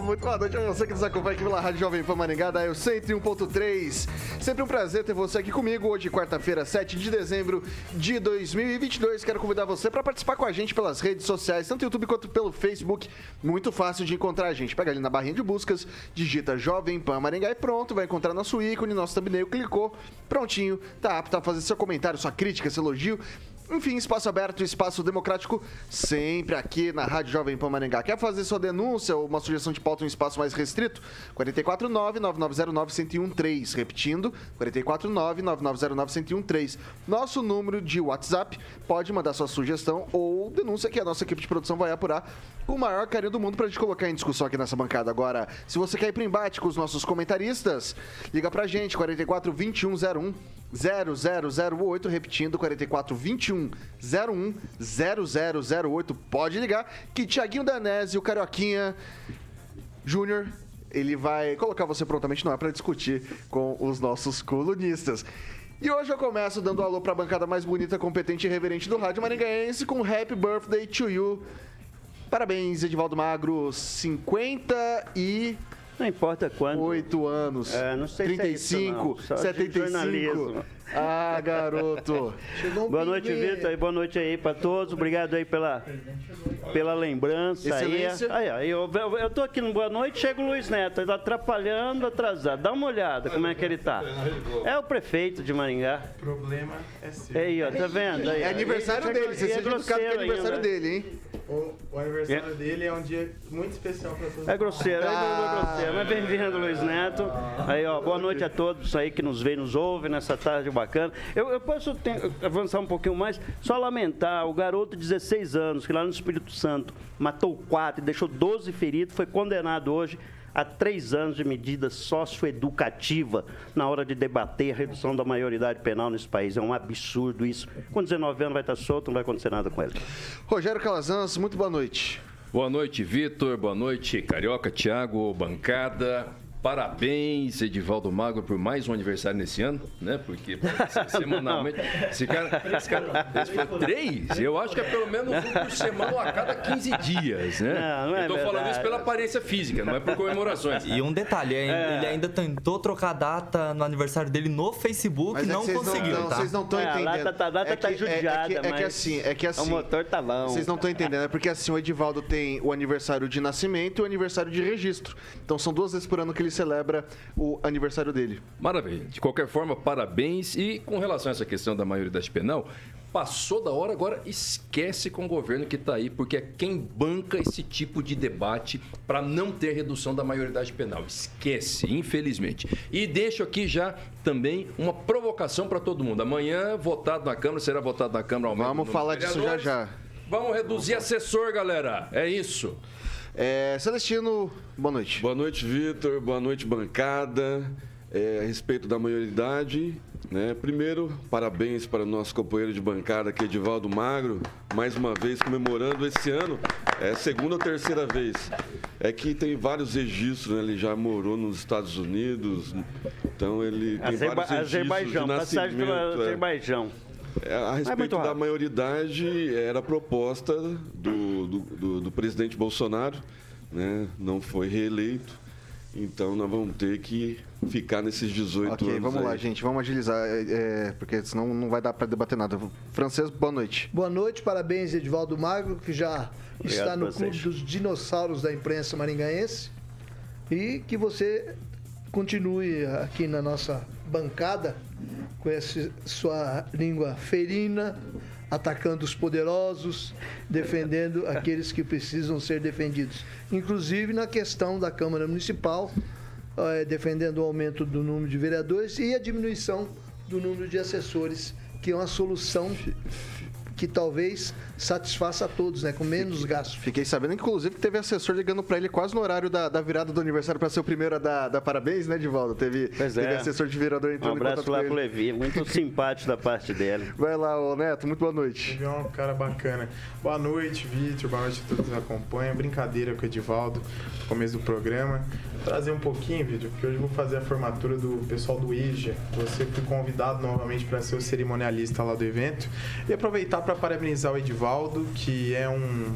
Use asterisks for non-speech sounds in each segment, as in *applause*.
Muito boa noite a você que nos acompanha aqui pela Rádio Jovem Pan Maringá, da 101.3. Sempre um prazer ter você aqui comigo hoje, quarta-feira, 7 de dezembro de 2022. Quero convidar você para participar com a gente pelas redes sociais, tanto YouTube quanto pelo Facebook. Muito fácil de encontrar a gente. Pega ali na barrinha de buscas, digita Jovem Pan Maringá e pronto, vai encontrar nosso ícone, nosso thumbnail, clicou, prontinho, tá apto a fazer seu comentário, sua crítica, seu elogio. Enfim, espaço aberto, espaço democrático, sempre aqui na Rádio Jovem Pan Maringá. Quer fazer sua denúncia ou uma sugestão de pauta em um espaço mais restrito? 449-9909-1013. Repetindo, 449-9909-1013. Nosso número de WhatsApp, pode mandar sua sugestão ou denúncia que a nossa equipe de produção vai apurar com o maior carinho do mundo para a gente colocar em discussão aqui nessa bancada. Agora, se você quer ir para embate com os nossos comentaristas, liga para a gente, 44 2101 0008, repetindo, 44 21 01 0008. Pode ligar que Tiaguinho Danese, o Carioquinha Júnior, ele vai colocar você prontamente no ar para discutir com os nossos colunistas. E hoje eu começo dando alô para a bancada mais bonita, competente e reverente do rádio maringaense com Happy Birthday to You. Parabéns, Edivaldo Magro, 50 e não importa quando. Oito anos. É, não sei 35, se é isso, 75. Ah, garoto. boa noite, Vitor. Boa noite aí para todos. Obrigado aí pela, pela lembrança. Excelência. Aí, aí eu, eu, eu tô aqui no Boa Noite, chega o Luiz Neto. Ele tá atrapalhando, atrasado. Dá uma olhada como é que ele tá. É o prefeito de Maringá. O problema é seu. Aí, ó, tá vendo? Aí, é aniversário dele. Você seja educado que é aniversário ainda. dele, hein? O, o aniversário é. dele é um dia muito especial para todos. É grosseiro, ah. é grosseiro. Mas bem-vindo, Luiz Neto. Aí, ó, boa noite a todos aí que nos veem, nos ouvem nessa tarde bacana. Eu, eu posso ter, avançar um pouquinho mais, só lamentar o garoto de 16 anos, que lá no Espírito Santo matou quatro e deixou 12 feridos, foi condenado hoje a três anos de medida socioeducativa na hora de debater a redução da maioridade penal nesse país. É um absurdo isso. Com 19 anos vai estar solto, não vai acontecer nada com ele. Rogério Calazans, muito boa noite. Boa noite, Vitor. Boa noite, Carioca, Thiago, bancada. Parabéns, Edivaldo Magro, por mais um aniversário nesse ano, né? Porque semanalmente. Esse cara, esse cara esse foi três? Eu acho que é pelo menos um por semana ou a cada 15 dias, né? Não, não é Eu tô verdade. falando isso pela aparência física, não é por comemorações. E um detalhe, é. ele ainda tentou trocar a data no aniversário dele no Facebook e é não conseguiu. Não, tá? vocês não estão É, a entendendo. data tá- a data é tá que, judiada, é, é, que, é que mas assim, é que assim. o motor tá bom. Vocês não estão entendendo, é porque assim, o Edivaldo tem o aniversário de nascimento e o aniversário de registro. Então são duas vezes por ano que ele celebra o aniversário dele. Maravilha. De qualquer forma, parabéns. E com relação a essa questão da maioridade penal, passou da hora, agora esquece com o governo que está aí, porque é quem banca esse tipo de debate para não ter redução da maioridade penal. Esquece, infelizmente. E deixo aqui já também uma provocação para todo mundo. Amanhã, votado na Câmara, será votado na Câmara. Vamos falar disso já já. Vamos reduzir assessor, galera. É isso. É, Celestino, boa noite. Boa noite, Vitor. Boa noite, bancada. É, a respeito da maioridade, né? Primeiro, parabéns para o nosso companheiro de bancada aqui, Edivaldo Magro, mais uma vez comemorando esse ano, é a segunda ou terceira vez. É que tem vários registros, né? ele já morou nos Estados Unidos, então ele tem Azerba vários registros Azerbaijão, de passagem pelo nascimento. é. Azerbaijão. É, a respeito da maioridade, era proposta do, do, do, do presidente Bolsonaro, né? não foi reeleito. Então nós vamos ter que ficar nesses 18 Ok, anos. vamos lá, aí. gente. Vamos agilizar, é, é, porque senão não vai dar para debater nada. Francês, boa noite. Boa noite, parabéns, Edivaldo Magro, que já está no clube dos dinossauros da imprensa maringaense. E que você continue aqui na nossa bancada com essa sua língua ferina, atacando os poderosos, defendendo aqueles que precisam ser defendidos. Inclusive na questão da Câmara Municipal, eh, defendendo o aumento do número de vereadores e a diminuição do número de assessores, que é uma solução que talvez satisfaça a todos, né? Com menos gastos. Fiquei sabendo, inclusive, que teve assessor ligando para ele quase no horário da, da virada do aniversário para ser o primeiro a dar, dar parabéns, né, Divaldo? Teve, Pois teve é. assessor de vereador Um entrando em abraço lá pro. Levi, muito simpático da parte dele. Vai lá, ô Neto, muito boa noite. Ele é um cara bacana. Boa noite, Vitor. Boa noite a todos que nos acompanham. Brincadeira com o Edivaldo, no começo do programa. Vou trazer um pouquinho, Vitor, porque hoje eu vou fazer a formatura do pessoal do IJA. Você foi convidado novamente para ser o cerimonialista lá do evento. E aproveitar para parabenizar o Edivaldo, que é um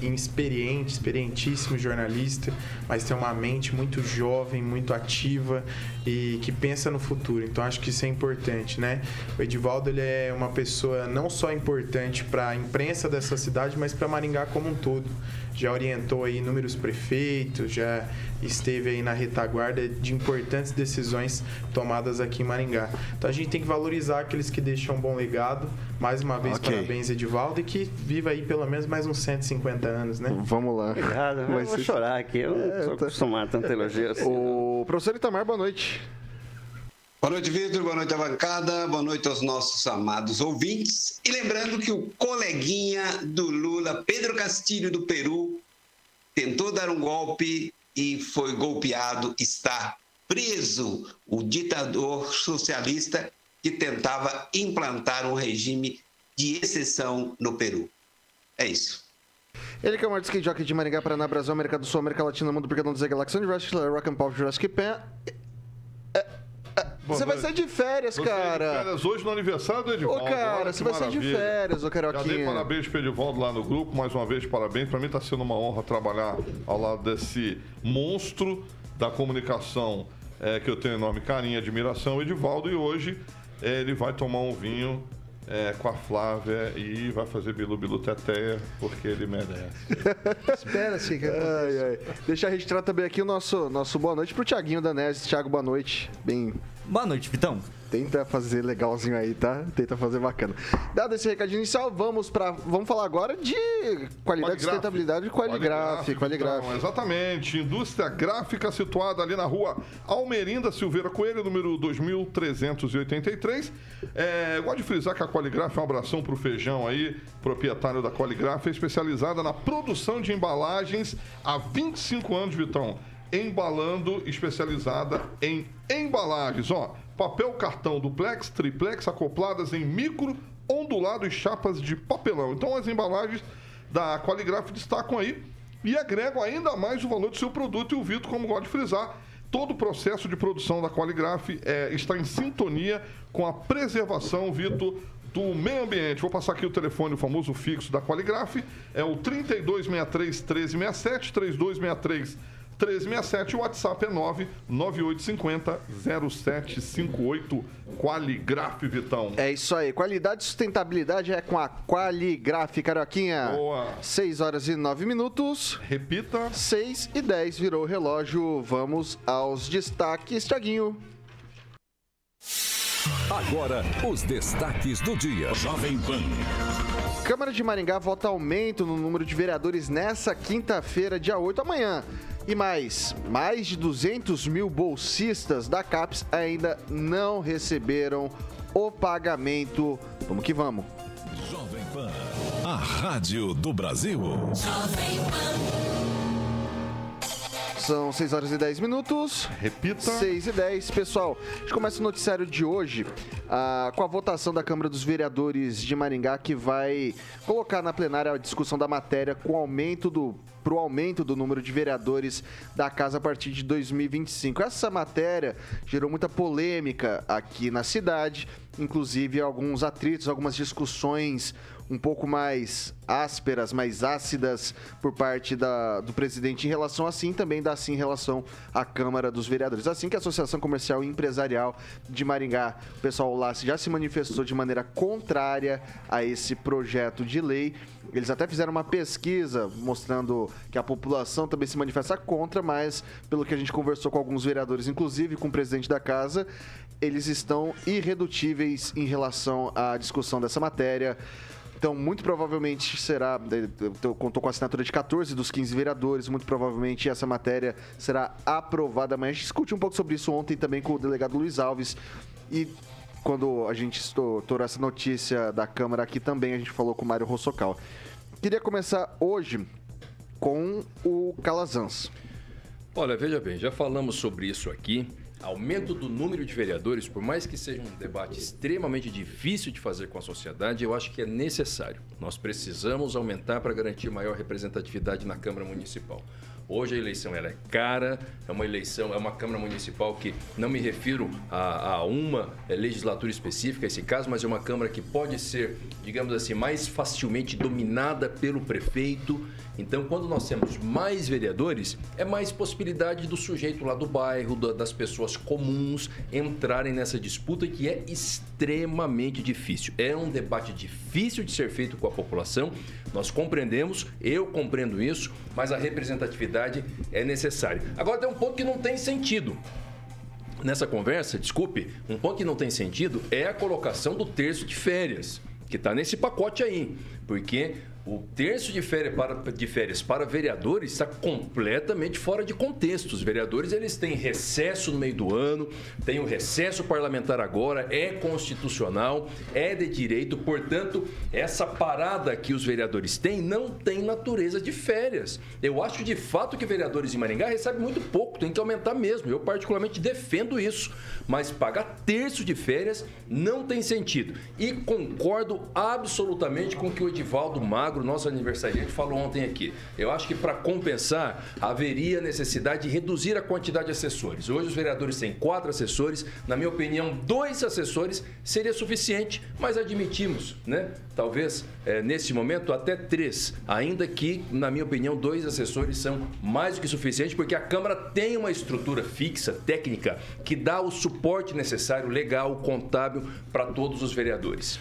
inexperiente, experientíssimo jornalista, mas tem uma mente muito jovem, muito ativa e que pensa no futuro. Então acho que isso é importante, né? O Edivaldo ele é uma pessoa não só importante para a imprensa dessa cidade, mas para Maringá como um todo. Já orientou aí inúmeros prefeitos, já esteve aí na retaguarda de importantes decisões tomadas aqui em Maringá. Então a gente tem que valorizar aqueles que deixam um bom legado. Mais uma vez, Ok. parabéns, Edivaldo, e que viva aí pelo menos mais uns 150 anos, né? Vamos lá. Obrigado, eu Vai vou ser- chorar aqui, eu não sou tá- acostumado a tanto elogio assim. O professor Itamar, boa noite. Boa noite, Vitor. Boa noite bancada. Boa noite aos nossos amados ouvintes. E lembrando que o coleguinha do Lula, Pedro Castilho, do Peru, tentou dar um golpe e foi golpeado, está preso. O ditador socialista que tentava implantar um regime de exceção no Peru. É isso. Ele que é o maior skate jockey de Maringá, Paraná, Brasil, América do Sul, América Latina, Mundo, Brigadão dos Galáxia, Universo, Rock and Pop, Jurassic Pan. Você vai sair de férias, Você de cara. férias hoje no aniversário do Edivaldo. Ô, cara, Olha você vai sair de férias, ô Já dei Carioquinha. parabéns pro Edivaldo lá no grupo, mais uma vez parabéns. Pra mim tá sendo uma honra trabalhar ao lado desse monstro da comunicação é, que eu tenho enorme carinho e admiração, o Edivaldo. E hoje é, ele vai tomar um vinho é, com a Flávia e vai fazer Bilu Bilu Teteia, porque ele merece. *laughs* Espera-se que Ai, ai. Deixa registrar também aqui o nosso, nosso boa noite pro Tiaguinho Danese. Thiago, boa noite. Bem, Boa noite, Vitão. tenta fazer legalzinho aí, tá? Tenta fazer bacana. Dado esse recadinho inicial, vamos para vamos falar agora de qualidade, sustentabilidade e qualigraf, qualigraf. Então, exatamente. Indústria gráfica situada ali na rua Almerinda Silveira Coelho, número 2383. É, gosto de frisar que a Qualigraf é um abração pro Feijão aí, proprietário da Qualigraf, é especializada na produção de embalagens há 25 anos, Vitão. Embalando, especializada em embalagens. Ó, papel cartão duplex, triplex, acopladas em micro, ondulado e chapas de papelão. Então as embalagens da Qualigraf destacam aí e agregam ainda mais o valor do seu produto. E o Vitor, como gosta de frisar, todo o processo de produção da Qualigraf é, está em sintonia com a preservação, Vitor, do meio ambiente. Vou passar aqui o telefone, o famoso fixo da Qualigraf, é o 3263 1367, 3263 1367, o WhatsApp é 99850 0758 Qualigraf, Vitão. É isso aí. Qualidade e sustentabilidade é com a Qualigraf, Carioquinha. Boa. 6 horas e 9 minutos. Repita. 6 e 10 virou o relógio. Vamos aos destaques, Tiaguinho. Agora, os destaques do dia. Jovem Pan. Câmara de Maringá vota aumento no número de vereadores nessa quinta-feira, dia 8, amanhã. E mais, mais de 200 mil bolsistas da CAPES ainda não receberam o pagamento. Vamos que vamos. Jovem Pan. A Rádio do Brasil. São 6 horas e 10 minutos. Repita. 6 e 10. Pessoal, a gente começa o noticiário de hoje ah, com a votação da Câmara dos Vereadores de Maringá, que vai colocar na plenária a discussão da matéria com aumento do para o aumento do número de vereadores da casa a partir de 2025. Essa matéria gerou muita polêmica aqui na cidade, inclusive alguns atritos, algumas discussões um pouco mais ásperas, mais ácidas por parte da- do presidente em relação assim, também da assim em relação à Câmara dos Vereadores. Assim que a Associação Comercial e Empresarial de Maringá, o pessoal lá já se manifestou de maneira contrária a esse projeto de lei Eles até fizeram uma pesquisa mostrando que a população também se manifesta contra, mas pelo que a gente conversou com alguns vereadores, inclusive com o presidente da casa, eles estão irredutíveis em relação à discussão dessa matéria. Então, muito provavelmente será. eu- Contou com a assinatura de 14 dos 15 vereadores. Muito provavelmente essa matéria será aprovada amanhã. A gente discutiu um pouco sobre isso ontem também com o delegado Luiz Alves. E quando a gente estourou essa notícia da Câmara aqui também, a gente falou com o Mário Rossocal. Queria começar hoje com o Calazans. Olha, veja bem, já falamos sobre isso aqui. Aumento do número de vereadores, por mais que seja um debate extremamente difícil de fazer com a sociedade, eu acho que é necessário. Nós precisamos aumentar para garantir maior representatividade na Câmara Municipal. Hoje a eleição ela é cara, é uma eleição, é uma Câmara Municipal que não me refiro a, a uma eh, legislatura específica, esse caso, mas é uma Câmara que pode ser, digamos assim, mais facilmente dominada pelo prefeito. Então, quando nós temos mais vereadores, é mais possibilidade do sujeito lá do bairro, da- das pessoas comuns entrarem nessa disputa que é extremamente difícil. É um debate difícil de ser feito com a população. Nós compreendemos, eu compreendo isso, mas a representatividade é necessária. Agora tem um ponto que não tem sentido nessa conversa, desculpe, um ponto que não tem sentido é a colocação do terço de férias, que está nesse pacote aí. Porque o terço de férias para, de férias para vereadores está completamente fora de contexto. Os vereadores eles têm recesso no meio do ano, tem o recesso parlamentar agora, é constitucional, é de direito, portanto, essa parada que os vereadores têm não tem natureza de férias. Eu acho de fato que vereadores em Maringá recebem muito pouco, tem que aumentar mesmo. Eu particularmente defendo isso, mas pagar terço de férias não tem sentido. E concordo absolutamente com o que o Edivaldo Magro, nosso aniversariante, falou ontem aqui. Eu acho que para compensar haveria necessidade de reduzir a quantidade de assessores. Hoje os vereadores têm quatro assessores, na minha opinião, dois assessores seria suficiente, mas admitimos, né? Talvez eh, nesse momento até três, ainda que, na minha opinião, dois assessores são mais do que suficiente, porque a Câmara tem uma estrutura fixa, técnica, que dá o suporte necessário, legal, contábil para todos os vereadores.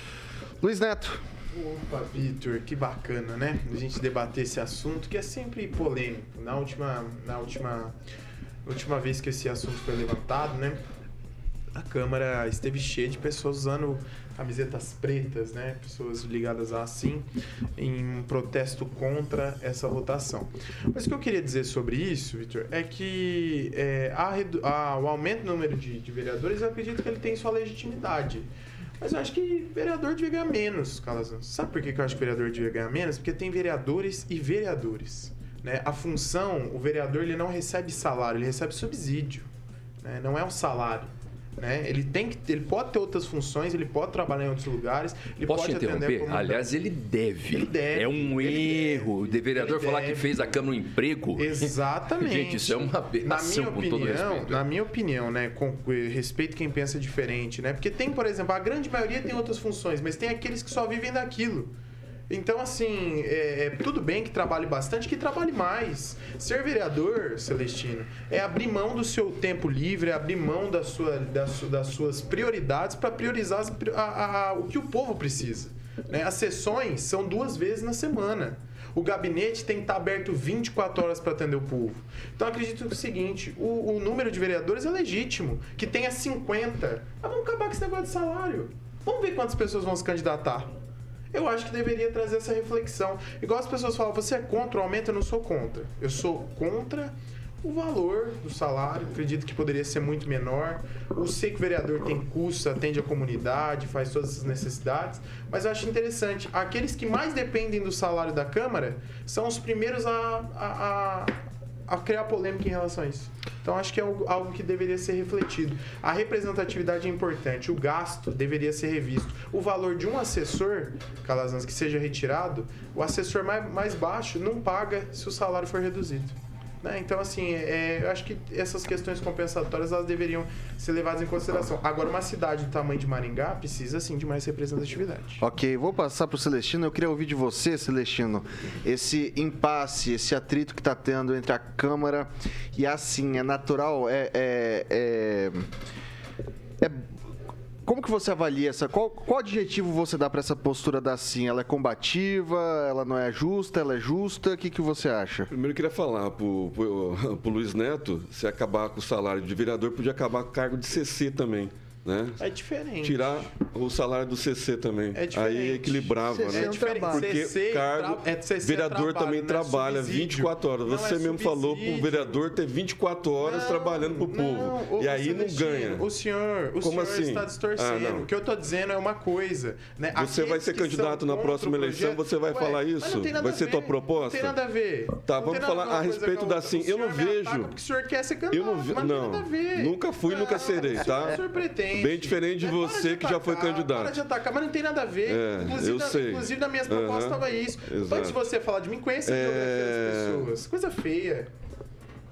Luiz Neto. Opa, Vitor, que bacana, né? A gente debater esse assunto que é sempre polêmico. Na última, na última, última vez que esse assunto foi levantado, né? A Câmara esteve cheia de pessoas usando camisetas pretas, né? Pessoas ligadas a assim, em um protesto contra essa votação. Mas o que eu queria dizer sobre isso, Vitor, é que é, a a- o aumento do número de, de vereadores, eu acredito que ele tem sua legitimidade. Mas eu acho que vereador devia ganhar menos, Calazans. Sabe por que eu acho que vereador devia ganhar menos? Porque tem vereadores e vereadores. Né? A função, o vereador ele não recebe salário, ele recebe subsídio. Né? Não é um salário. Né? Ele tem que, ele pode ter outras funções, ele pode trabalhar em outros lugares, ele Posso pode a interromper? Aliás, ele deve. Ele deve, É um erro. O vereador Ele falar que deve. fez da Câmara um emprego. Exatamente. *laughs* Gente, isso é uma Na aberração, minha com todo opinião, respeito. na minha opinião, né, com respeito quem pensa diferente, né? Porque tem, por exemplo, a grande maioria tem outras funções, mas tem aqueles que só vivem daquilo. Então, assim, é, é, tudo bem que trabalhe bastante, que trabalhe mais. Ser vereador, Celestino, é abrir mão do seu tempo livre, é abrir mão da sua, da su- das suas prioridades para priorizar as a- a- o que o povo precisa. né? As sessões são duas vezes na semana. O gabinete tem que estar aberto 24 horas para atender o povo. Então, acredito é o seguinte: o, o número de vereadores é legítimo, que tenha 50. Mas vamos acabar com esse negócio de salário. Vamos ver quantas pessoas vão se candidatar. Eu acho que deveria trazer essa reflexão. Igual as pessoas falam, você é contra o aumento? Eu não sou contra. Eu sou contra o valor do salário. Acredito que poderia ser muito menor. Eu sei que o vereador tem custos, atende a comunidade, faz todas essas necessidades. Mas eu acho interessante. Aqueles que mais dependem do salário da Câmara são os primeiros a, a, a, a criar polêmica em relação a isso. Então acho que é algo, que deveria ser refletido. A representatividade é importante, o gasto deveria ser revisto. O valor de um assessor, Calazans, que seja retirado, o assessor mais, mais baixo não paga se o salário for reduzido. Né? Então, assim, é, eu acho que essas questões compensatórias elas deveriam ser levadas em consideração. Agora, uma cidade do tamanho de Maringá precisa, sim, de mais representatividade. Ok, vou passar pro Celestino. Eu queria ouvir de você, Celestino, esse impasse, esse atrito que tá tendo entre a Câmara e assim, é natural, é. é, é, é- como que você avalia essa? Qual, qual adjetivo você dá para essa postura da Sim? Ela é combativa? Ela não é justa? Ela é justa? O que, que você acha? Primeiro eu queria falar pro, pro, *laughs* pro Luiz Neto, se acabar com o salário de vereador, podia acabar com o cargo de CC também. Né? É diferente. Tirar o salário do CC também. É diferente. Aí equilibrava, CC né? é trabalho. Porque CC cargo, tra- é CC vereador trabalho, também é trabalha subsídio. 24 horas. Não Você é mesmo falou pro subsídio. vereador ter 24 horas Não, trabalhando pro povo. não, ô, e aí não ganha. O senhor, o Como senhor assim? está distorcendo. Ah, o que eu estou dizendo é uma coisa. Né? Você vai Aqueles ser que são candidato na próxima eleição, projeto- você vai Ué, falar isso? tem nada Vai a ser ver. tua proposta? Não tem nada a ver. Tá, Não vamos falar a respeito da. Sim. Eu não vejo- Porque o senhor quer ser candidato. Eu não vi, mas não. não. tem nada a ver. Nunca fui, nunca serei, tá? O senhor pretende. Bem diferente de você que já foi atacar, candidato. Para de atacar, mas não tem nada a ver. É, inclusive, eu na, sei. inclusive, nas minhas propostas Aham, estava isso. exato. Antes de você falar de mim, conheça a É. biografia das pessoas. Coisa feia.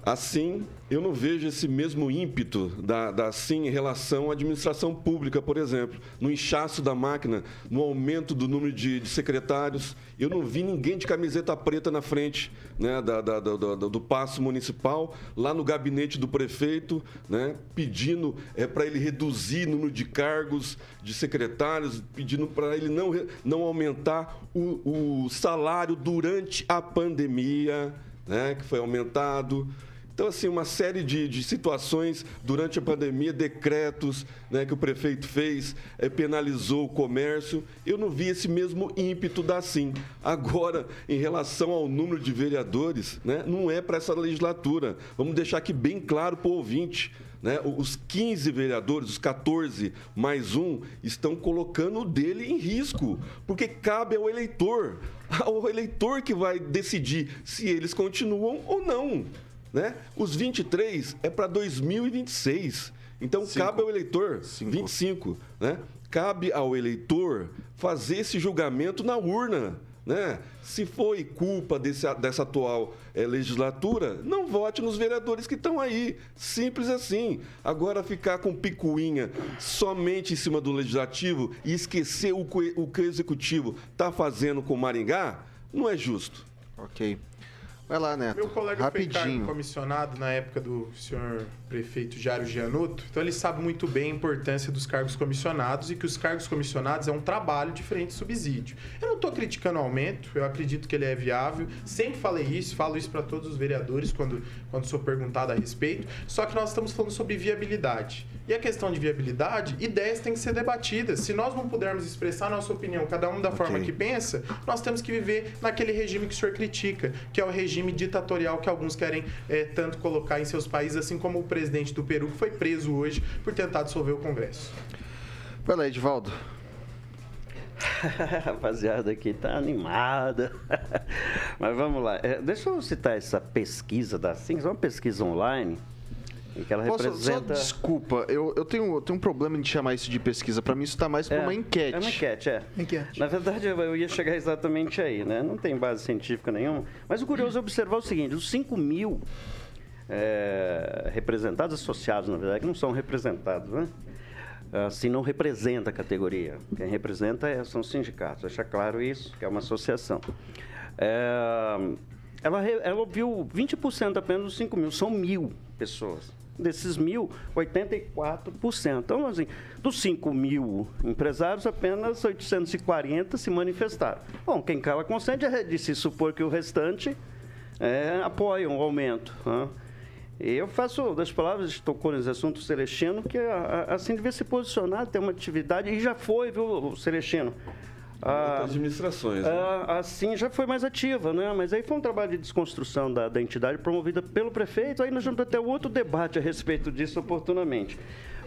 Assim, eu não vejo esse mesmo ímpeto da, da SIM em relação à administração pública, por exemplo, no inchaço da máquina, no aumento do número de, de secretários. Eu não vi ninguém de camiseta preta na frente né, da, da- da- do passo municipal, lá no gabinete do prefeito, né, pedindo para ele reduzir o número de cargos de secretários, pedindo para ele não, não aumentar o, o salário durante a pandemia, né, que foi aumentado. Então, assim, uma série de, de situações durante a pandemia, decretos né, que o prefeito fez, eh, penalizou o comércio. Eu não vi esse mesmo ímpeto da SIM. Agora, em relação ao número de vereadores, né, não é para essa legislatura. Vamos deixar aqui bem claro para o ouvinte. Né? Os 15 vereadores, os 14 mais um, estão colocando o dele em risco, porque cabe ao eleitor, *laughs* ao eleitor que vai decidir se eles continuam ou não. Né? Os 23 é para 2026. Então cabe ao eleitor, 25, né? Cabe ao eleitor fazer esse julgamento na urna. Né? Se foi culpa desse- dessa atual eh, legislatura, não vote nos vereadores que estão aí. Simples assim. Agora ficar com picuinha somente em cima do legislativo e esquecer o que o, que o executivo está fazendo com Maringá, não é justo. Ok. Vai lá, Neto. Meu colega foi Rapidinho. comissionado na época do senhor prefeito Jário Gianotto, então ele sabe muito bem a importância dos cargos comissionados e que os cargos comissionados é um trabalho diferente de subsídio. Eu não estou criticando o aumento, eu acredito que ele é viável, sempre falei isso, falo isso para todos os vereadores quando, quando sou perguntado a respeito, só que nós estamos falando sobre viabilidade. E a questão de viabilidade, ideias têm que ser debatidas. Se nós não pudermos expressar nossa opinião, cada um da forma que pensa, nós temos que viver naquele regime que o senhor critica, que é o regime ditatorial que alguns querem eh, tanto colocar em seus países, assim como o presidente do Peru, que foi preso hoje por tentar dissolver o Congresso. Vai lá, Edivaldo. *laughs* Rapaziada aqui tá animada. *laughs* Mas vamos lá. É, deixa eu citar essa pesquisa da Sings, uma pesquisa online. em Que ela Posso, representa. Só desculpa, eu, eu, tenho, eu tenho um problema de chamar isso de pesquisa. Pra mim, isso tá mais pra uma enquete. É uma enquete, é. Enquete. Na verdade, eu eu ia chegar exatamente aí, né? Não tem base científica nenhuma. Mas o curioso é observar o seguinte: os 5 mil é, representados, associados, na verdade, que não são representados, né? Assim, não representa a categoria. Quem representa é- são os sindicatos. Deixa claro isso, que é uma associação. É, ela, ela ouviu 20% apenas dos 5 mil, são mil pessoas. Desses mil, 84%. Então, assim, dos 5 mil empresários, apenas 840 se manifestaram. Bom, quem cala consente é de se supor que o restante é, apoiam o aumento. né? Eu faço das palavras, tocou nesse assunto Celestino, que a- a- assim devia se posicionar, ter uma atividade, e já foi, viu, Celestino? Ah, Outras administrações. né? ah, assim já foi mais ativa, né? Mas aí foi um trabalho de desconstrução da, da entidade promovida pelo prefeito. Aí nós vamos ter até outro debate a respeito disso oportunamente.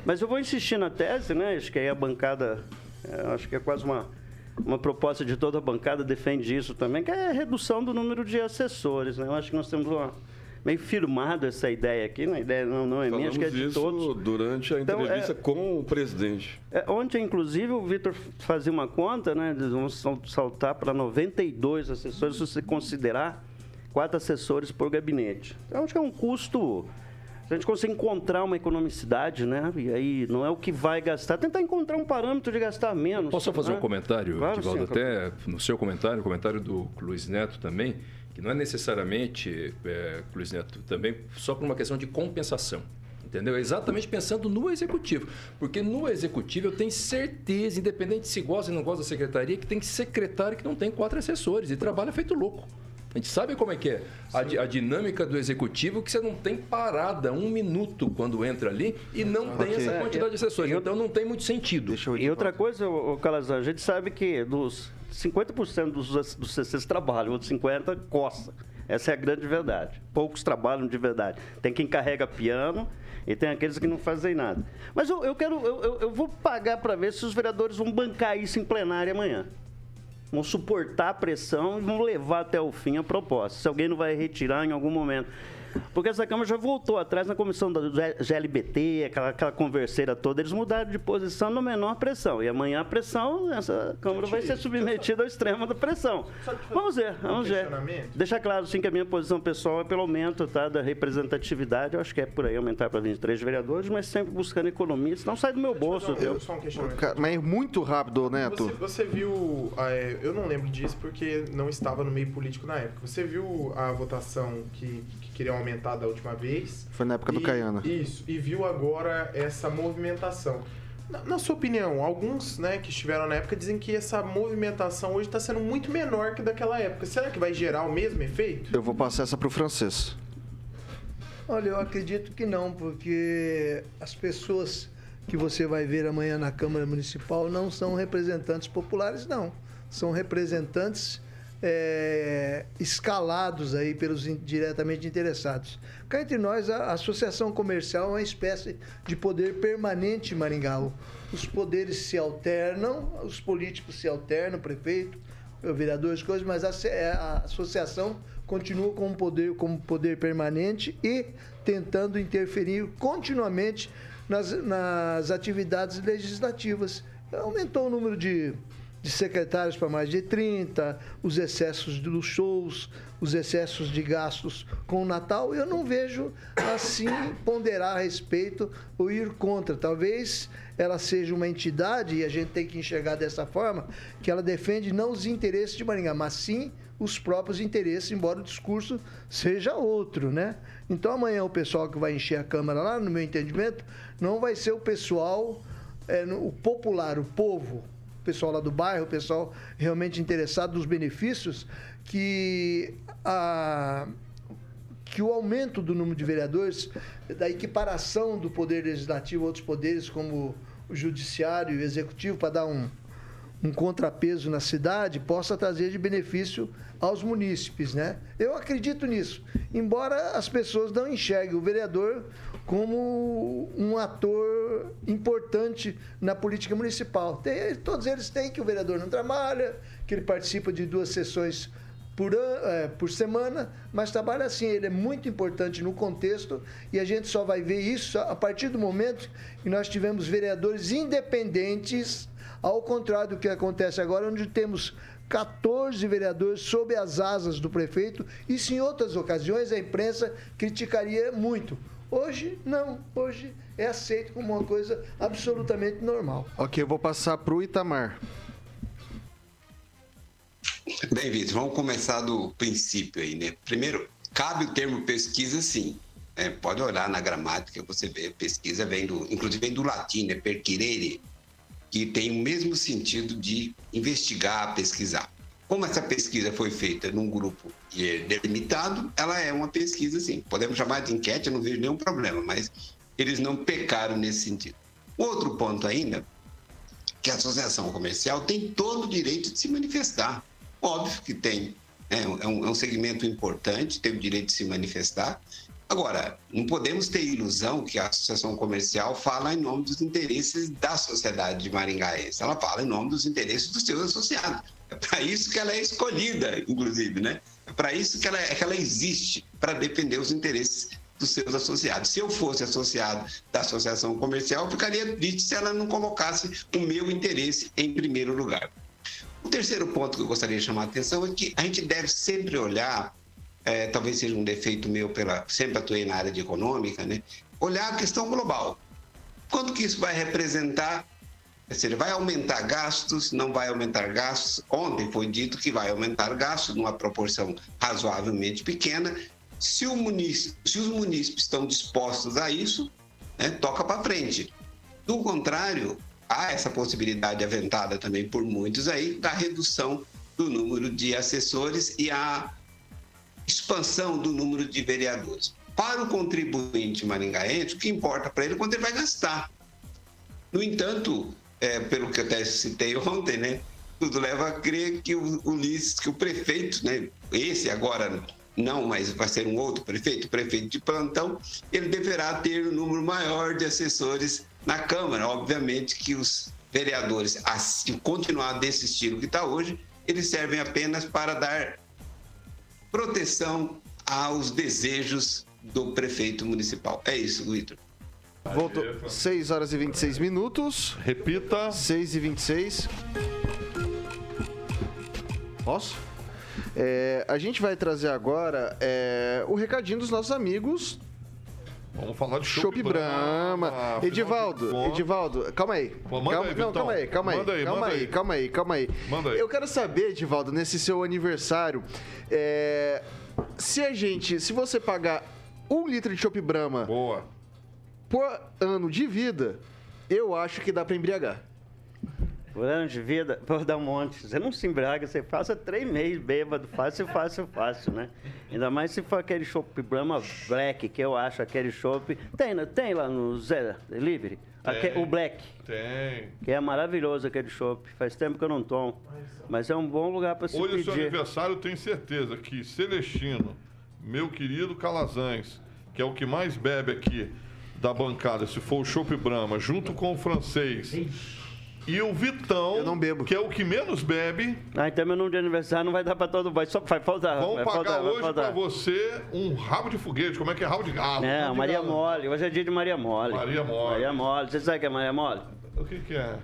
Mas eu vou insistir na tese, né? Acho que aí a bancada, eh, acho que é quase uma, uma proposta de toda a bancada defende isso também, que é a redução do número de assessores, né? Eu acho que nós temos uma, meio firmado essa ideia aqui, né? A ideia não, não é minha, acho que é de isso todos. durante a Então, entrevista é- com o presidente. É, ontem, inclusive, o Vitor fazia uma conta, né? Sal- saltar para 92 assessores, se você considerar quatro assessores por gabinete. Então, acho que é um custo. Se a gente conseguir encontrar uma economicidade, né? E aí não é o que vai gastar, tentar encontrar um parâmetro de gastar menos. Posso só fazer né? um comentário, Claro, Divaldo? sim, Até no seu comentário, o comentário do Luiz Neto também, que não é necessariamente, é, Luiz Neto, também só por uma questão de compensação. Entendeu? Exatamente pensando no executivo. Porque no executivo eu tenho certeza, independente se gosta ou não gosta da secretaria, que tem secretário que não tem quatro assessores e trabalha feito louco. A gente sabe como é que é a, a, dinâmica do executivo, que você não tem parada um minuto quando entra ali e não tem essa quantidade de assessores. então não tem muito sentido. E outra coisa, o Calazar, a gente sabe que dos 50% dos, dos CCs trabalham, outros 50% coça. Essa é a grande verdade. Poucos trabalham de verdade. Tem quem carrega piano e tem aqueles que não fazem nada. Mas eu, eu quero, eu, eu vou pagar para ver se os vereadores vão bancar isso em plenária amanhã. Vão suportar a pressão e vão levar até o fim a proposta. Se alguém não vai retirar em algum momento. Porque essa Câmara já voltou atrás na comissão do GLBT, aquela, aquela converseira toda, eles mudaram de posição na menor pressão. E amanhã a pressão, essa Câmara vai ser submetida ao extremo da pressão. Vamos ver, vamos ver. Deixar claro, sim, que a minha posição pessoal é pelo aumento tá, da representatividade. Eu acho que é por aí aumentar para 23 vereadores, mas sempre buscando economia, senão sai do meu bolso. Eu, só um Mas muito rápido, Neto. Você, você viu, é, eu não lembro disso porque não estava no meio político na época. Você viu a votação que, que queriam aumentar da última vez. Foi na época e, do Caiana. Isso, e viu agora essa movimentação. Na, na, sua opinião, alguns né, que estiveram na época dizem que essa movimentação hoje está sendo muito menor que daquela época. Será que vai gerar o mesmo efeito? Eu vou passar essa para o francês. Olha, eu acredito que não, porque as pessoas que você vai ver amanhã na Câmara Municipal não são representantes populares, não. São representantes é, escalados aí pelos diretamente interessados. Cá entre nós, a Associação Comercial é uma espécie de poder permanente em Maringá. Os poderes se alternam, os políticos se alternam, prefeito, vereadores, coisas, mas a, é, a associação continua como poder, como poder permanente e tentando interferir continuamente nas, nas atividades legislativas. Aumentou o número de de secretários para mais de 30, os excessos dos shows, os excessos de gastos com o Natal, eu não vejo assim ponderar a respeito ou ir contra. Talvez ela seja uma entidade, e a gente tem que enxergar dessa forma, que ela defende não os interesses de Maringá, mas sim os próprios interesses, embora o discurso seja outro, né? Então amanhã o pessoal que vai encher a Câmara lá, no meu entendimento, não vai ser o pessoal, é, o popular, o povo, pessoal lá do bairro, o pessoal realmente interessado nos benefícios, que a que o aumento do número de vereadores, da equiparação do poder legislativo a outros poderes, como o judiciário e o executivo, para dar um, um contrapeso na cidade, possa trazer de benefício aos munícipes, né? Eu acredito nisso, embora as pessoas não enxerguem o vereador como um ator importante na política municipal. Tem, todos eles têm que o vereador não trabalha, que ele participa de duas sessões por, é, por semana, mas trabalha assim, ele é muito importante no contexto e a gente só vai ver isso a partir do momento que nós tivemos vereadores independentes, ao contrário do que acontece agora, onde temos 14 vereadores sob as asas do prefeito, se em outras ocasiões a imprensa criticaria muito. Hoje, não. Hoje é aceito como uma coisa absolutamente normal. Ok, eu vou passar para o Itamar. Bem, Vitor, vamos começar do princípio aí, né? Primeiro, cabe o termo pesquisa, sim. É, pode olhar na gramática, você vê, pesquisa vem do, inclusive vem do latim, né? Perquirere, que tem o mesmo sentido de investigar, pesquisar. Como essa pesquisa foi feita num grupo delimitado, ela é uma pesquisa, sim. Podemos chamar de enquete, eu não vejo nenhum problema, mas eles não pecaram nesse sentido. Outro ponto ainda, que a associação comercial tem todo o direito de se manifestar. Óbvio que tem. Né? É, um, é um segmento importante, tem o direito de se manifestar. Agora, não podemos ter ilusão que a associação comercial fala em nome dos interesses da sociedade de maringaense. Ela fala em nome dos interesses dos seus associados. É para isso que ela é escolhida, inclusive, né? É para isso que ela, é, que ela existe, para defender os interesses dos seus associados. Se eu fosse associado da associação comercial, eu ficaria triste se ela não colocasse o meu interesse em primeiro lugar. O terceiro ponto que eu gostaria de chamar a atenção é que a gente deve sempre olhar, é, talvez seja um defeito meu, pela sempre atuei na área de econômica, né? olhar a questão global. Quanto que isso vai representar seja, vai aumentar gastos, não vai aumentar gastos. Ontem foi dito que vai aumentar gastos numa proporção razoavelmente pequena. Se, se os munícipes estão dispostos a isso, né, toca para frente. Do contrário, há essa possibilidade aventada também por muitos aí da redução do número de assessores e a expansão do número de vereadores. Para o contribuinte maringaense, o que importa para ele é quanto ele vai gastar. No entanto, é, pelo que eu até citei ontem, né, tudo leva a crer que o Ulisses, que o prefeito, né, esse agora não, mas vai ser um outro prefeito, prefeito de plantão, ele deverá ter um número maior de assessores na Câmara. Obviamente que os vereadores, se continuar desse estilo que está hoje, eles servem apenas para dar proteção aos desejos do prefeito municipal. É isso, Vitor. Voltou 6 horas e 26 minutos. Repita. 6 e 26. Posso? É, a gente vai trazer agora é, o recadinho dos nossos amigos Vamos falar de Chopp Brahma. Brahma. Edivaldo, Edivaldo, calma aí. Pô, calma, aí, não, calma aí, calma aí. Manda aí, calma aí, calma aí, calma aí. Manda aí. Eu quero saber, Edivaldo, nesse seu aniversário, é, se a gente, se você pagar um litro de Chopp Brahma Boa. por ano de vida, eu acho que dá pra embriagar. Por ano de vida, *laughs* vou dar um monte. Você não se embraga, você passa três meses bêbado, fácil, fácil, fácil, né? Ainda mais se for aquele chopp Brahma Black, que eu acho aquele chopp. Tem, né? tem lá no Zé Delivery? Aque- Tem. o Black, Tem. que é maravilhoso aquele chopp. Faz tempo que eu não tomo. Mas é um bom lugar para se Hoje é seu pedir. aniversário, eu tenho certeza que Celestino, meu querido Calazans, que é o que mais bebe aqui da bancada, se for o Chopp Brahma, junto com o francês. E o Vitão, Eu não bebo. que é o que menos bebe, Ah, então meu nome de aniversário não vai dar para todo mundo. Só vai faltar. vão vai pagar faltar, vai hoje faltar. pra você um rabo de foguete. Como é que é rabo de galo? É, Rabo de Maria galo. Mole. Hoje é dia de Maria Mole. Maria Mole. Maria Mole. Você sabe o que é Maria Mole? O que que é?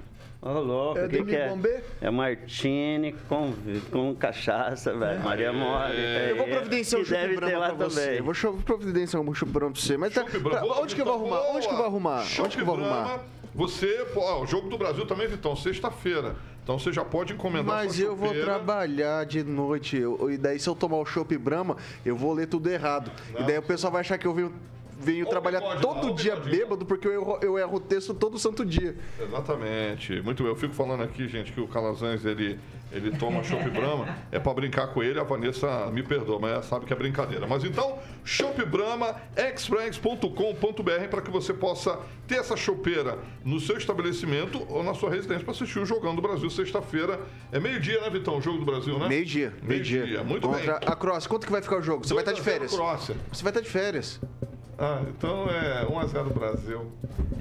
Ô, louco, É o que, do que é? É martini com, com cachaça, velho. Maria Mole. Eu vou providenciar um que chopp deve ter lá pra você. também. Eu vou cho- providenciar um chopp Brahma pra você. Mas tá, Brahma. pra- onde que eu vou arrumar? Onde que eu vou arrumar? Onde que eu vou arrumar? Você, ó, o jogo do Brasil também, Vitão, sexta-feira. Então você já pode encomendar Mas eu vou trabalhar de noite. eu- e daí, se eu tomar o chopp Brahma, eu vou ler tudo errado. E daí o pessoal vai achar que eu venho, venho trabalhar bigode todo ó o dia bêbado, porque eu erro, eu erro o texto todo santo dia. Exatamente. Muito bem. Eu fico falando aqui, gente, que o Calazans, ele, ele toma chopp Brahma. É pra brincar com ele. A Vanessa me perdoa, mas ela sabe que é brincadeira. Mas então, chopp Brahma, express.com.br para que você possa ter essa chopeira no seu estabelecimento ou na sua residência para assistir o Jogão do Brasil sexta-feira. É meio-dia, né, Vitão? O Jogo do Brasil, né? Meio-dia. Meio-dia. Meio-dia. Muito Contra bem. a Croácia. Quanto que vai ficar o jogo? Você vai estar de 2 a 0 férias. Croácia. Você vai estar de férias. Ah, então é 1x0 Brasil.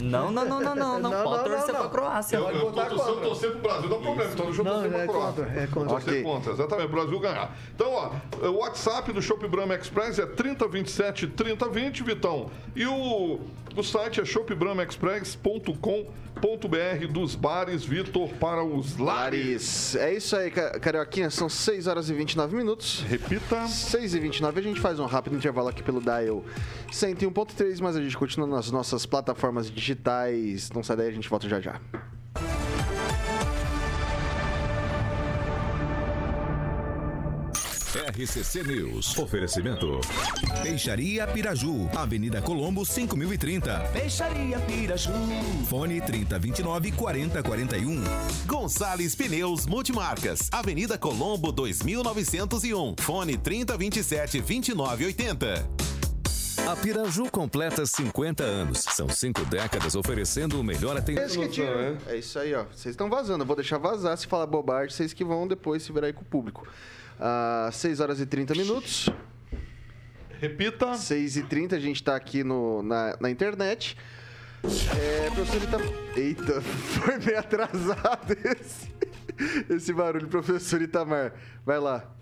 Não, não, não, não, não. *laughs* Não, Não, pode não, torcer não, pra Croácia. Eu, eu tô torcendo, contra. torcer pro Brasil, dá problema. Então deixa eu Não, torcer pra é Croácia. contra, é contra. Torcer Ok. contra, exatamente, o Brasil ganhar. Então, ó, o WhatsApp do Shop Brahma Express é 3027 3020, Vitão. E o, o site é shopbrahmaexpress.com.br dos bares, Vitor, para os lares. É isso aí, ca- Carioquinha. São 6 horas e 29 minutos. Repita. 6 e 29 a gente faz um rápido intervalo aqui pelo Dial 101.3, mas a gente continua nas nossas plataformas digitais. Não sai daí, a gente volta já já. RCC News. Oferecimento. Peixaria Piraju, Avenida Colombo 5030. Peixaria Piraju. Fone 3029 4041. Gonçalves Pneus Multimarcas, Avenida Colombo 2901, fone 3027 2980. A Piraju completa 50 anos. São cinco décadas oferecendo o melhor atendimento. Esse que tira. É isso aí, ó. Vocês estão vazando. Eu vou deixar vazar. Se falar bobagem, vocês que vão depois se virar aí com o público. Ah, 6 horas e 30 minutos. Repita. 6 e 30 a gente tá aqui no, na, na internet. É, professor Itamar. Eita, *laughs* foi meio atrasado esse, esse barulho, professor Itamar. Vai lá.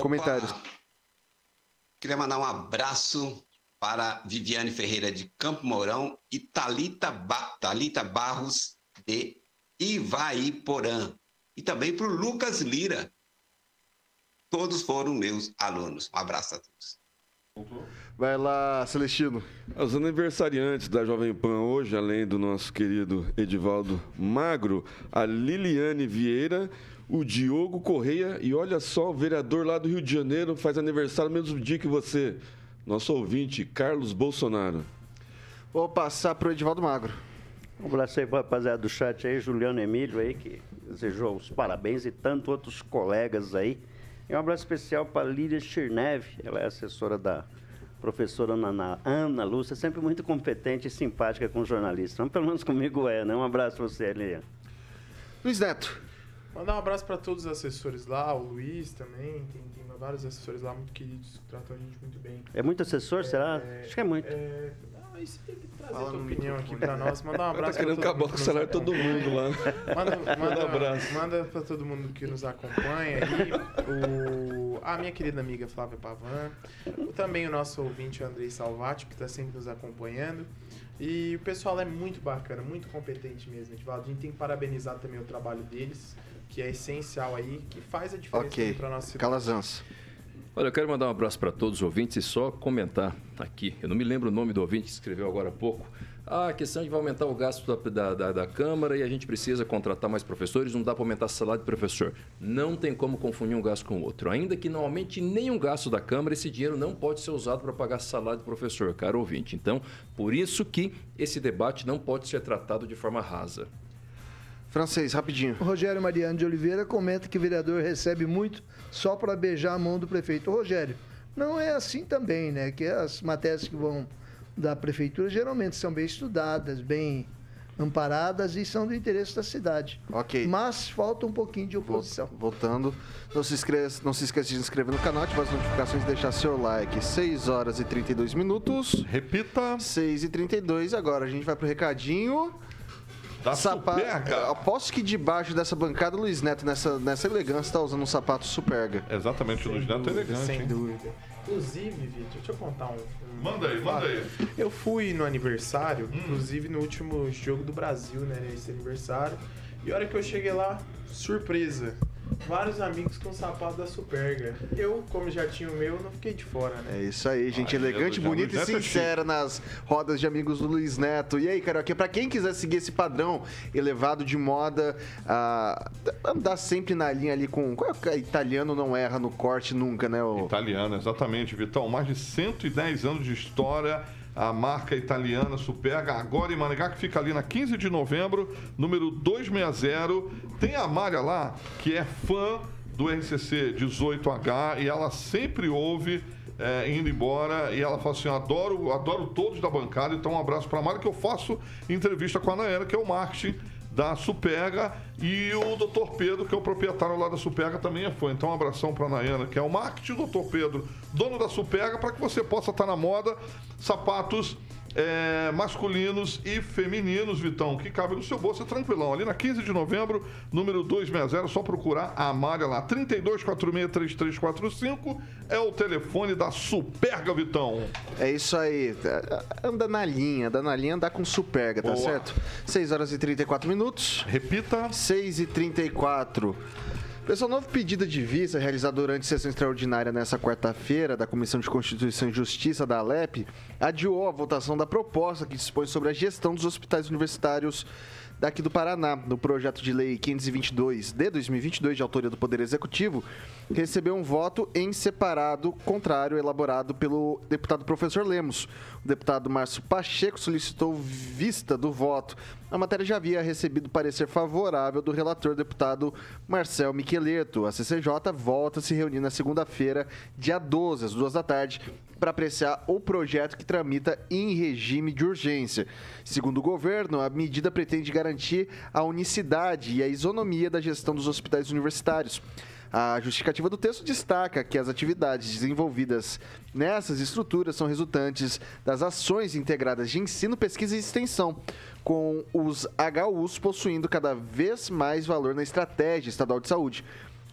Comentários. Queria mandar um abraço para Viviane Ferreira de Campo Mourão e Talita, ba Thalita Barros de Ivaiporã. E também para o Lucas Lira. Todos foram meus alunos. Um abraço a todos. Vai lá, Celestino. Os aniversariantes da Jovem Pan hoje, além do nosso querido Edivaldo Magro, a Liliane Vieira, o Diogo Correia e olha só, o vereador lá do Rio de Janeiro faz aniversário no mesmo dia que você, nosso ouvinte, Carlos Bolsonaro. Vou passar pro Edivaldo Magro. Um abraço aí para rapaziada do chat aí, Juliano Emílio aí, que desejou os parabéns e tanto outros colegas aí. E um abraço especial para Lídia Chirnev, ela é assessora da professora Ana, Ana Lúcia, sempre muito competente e simpática com os jornalistas. Então, pelo menos comigo é, né? Um abraço para você, Lilian. Luiz Neto. Mandar um abraço para todos os assessores lá, o Luiz também, tem, tem vários assessores lá muito queridos, que tratam a gente muito bem. É muito assessor, É, será? é, Acho que é muito. É, não, isso tem que trazer Fala a tua opinião aqui para nós. Mandar um abraço Tá querendo acabar com o salário de todo mundo lá. Manda, *laughs* Manda manda, um abraço. Manda pra todo mundo que nos acompanha aí. O, a minha querida amiga Flávia Pavan. o- Também o nosso ouvinte Andrei Salvati, que está sempre nos acompanhando. E o pessoal é muito bacana, muito competente mesmo, Edvaldo. A gente tem que parabenizar também o trabalho deles, que é essencial aí, que faz a diferença Ok. para nossa cidade. Calazans. Olha, eu quero mandar um abraço para todos os ouvintes e só comentar aqui. Eu não me lembro o nome do ouvinte que escreveu agora há pouco. Ah, a questão de vai aumentar o gasto da, da, da- Câmara e a gente precisa contratar mais professores, não dá para aumentar o salário do professor. Não tem como confundir um gasto com o outro. Ainda que não aumente nenhum gasto da Câmara, esse dinheiro não pode ser usado para pagar salário do professor, caro ouvinte. Então, por isso que esse debate não pode ser tratado de forma rasa. Francês, rapidinho. O Rogério Mariano de Oliveira comenta que o vereador recebe muito só para beijar a mão do prefeito. Ô, Rogério, não é assim também, né? Que as matérias que vão da prefeitura geralmente são bem estudadas, bem amparadas e são do interesse da cidade. Ok. Mas falta um pouquinho de oposição. Voltando, não se, esqueça, não se esqueça de se inscrever no canal, ativar as notificações e deixar seu like. 6 horas e 32 minutos. Repita. 6 e 32 Agora a gente vai pro recadinho. Sapa- Superga. Aposto que debaixo dessa bancada, o Luiz Neto, nessa, nessa elegância, tá usando um sapato Superga. Exatamente, o Luiz Neto é elegante, Sem hein? dúvida. Inclusive, Vitor, deixa eu contar um. um Manda aí, manda aí. Eu fui no aniversário, Hum. inclusive no último jogo do Brasil, né? Esse aniversário. E a hora que eu cheguei lá, surpresa. Vários amigos com sapato da Superga. Eu, como já tinha o meu, não fiquei de fora, né? É isso aí, gente Ai, elegante, Jesus, bonita e é sincera nas rodas de amigos do Luiz Neto. E aí, Carioca, pra quem quiser seguir esse padrão elevado de moda, ah, andar sempre na linha ali com. qual é o Italiano não erra no corte nunca, né? O... Italiana, exatamente, Vitão. Mais de 110 anos de história. A marca italiana Superga, agora em Maringá, que fica ali na 15 de novembro, número 260. Tem a Mária lá, que é fã do RCC 18H e ela sempre ouve é, indo embora e ela fala assim: adoro, adoro todos da bancada. Então, um abraço para a Mária, que eu faço entrevista com a Naena, que é o marketing da Superga e o Dr. Pedro, que é o proprietário lá da Superga, também é fã. Então, um abração para a Nayana, que é o marketing, Dr. Pedro, dono da Superga, para que você possa estar na moda. Sapatos é, masculinos e femininos, Vitão, que cabe no seu bolso, é tranquilão. Ali na 15 de novembro, número 260, só procurar a Amália lá. 32463345 é o telefone da Superga, Vitão. É isso aí. Anda na linha, anda na linha, andar com Superga, tá Boa. certo? 6 horas e 34 minutos. Repita. 6 e 34. Pessoal, novo pedido de vista realizado durante sessão extraordinária nessa quarta-feira da Comissão de Constituição e Justiça da Alep adiou a votação da proposta que dispõe sobre a gestão dos hospitais universitários daqui do Paraná. No projeto de lei 522 de 2022, de autoria do Poder Executivo, recebeu um voto em separado contrário elaborado pelo deputado professor Lemos. O deputado Márcio Pacheco solicitou vista do voto. A matéria já havia recebido parecer favorável do relator deputado Marcel Micheleto. A CCJ volta a se reunir na segunda-feira, dia 12, às duas da tarde, para apreciar o projeto que tramita em regime de urgência. Segundo o governo, a medida pretende garantir a unicidade e a isonomia da gestão dos hospitais universitários. A justificativa do texto destaca que as atividades desenvolvidas nessas estruturas são resultantes das ações integradas de ensino, pesquisa e extensão, com os HUs possuindo cada vez mais valor na estratégia estadual de saúde.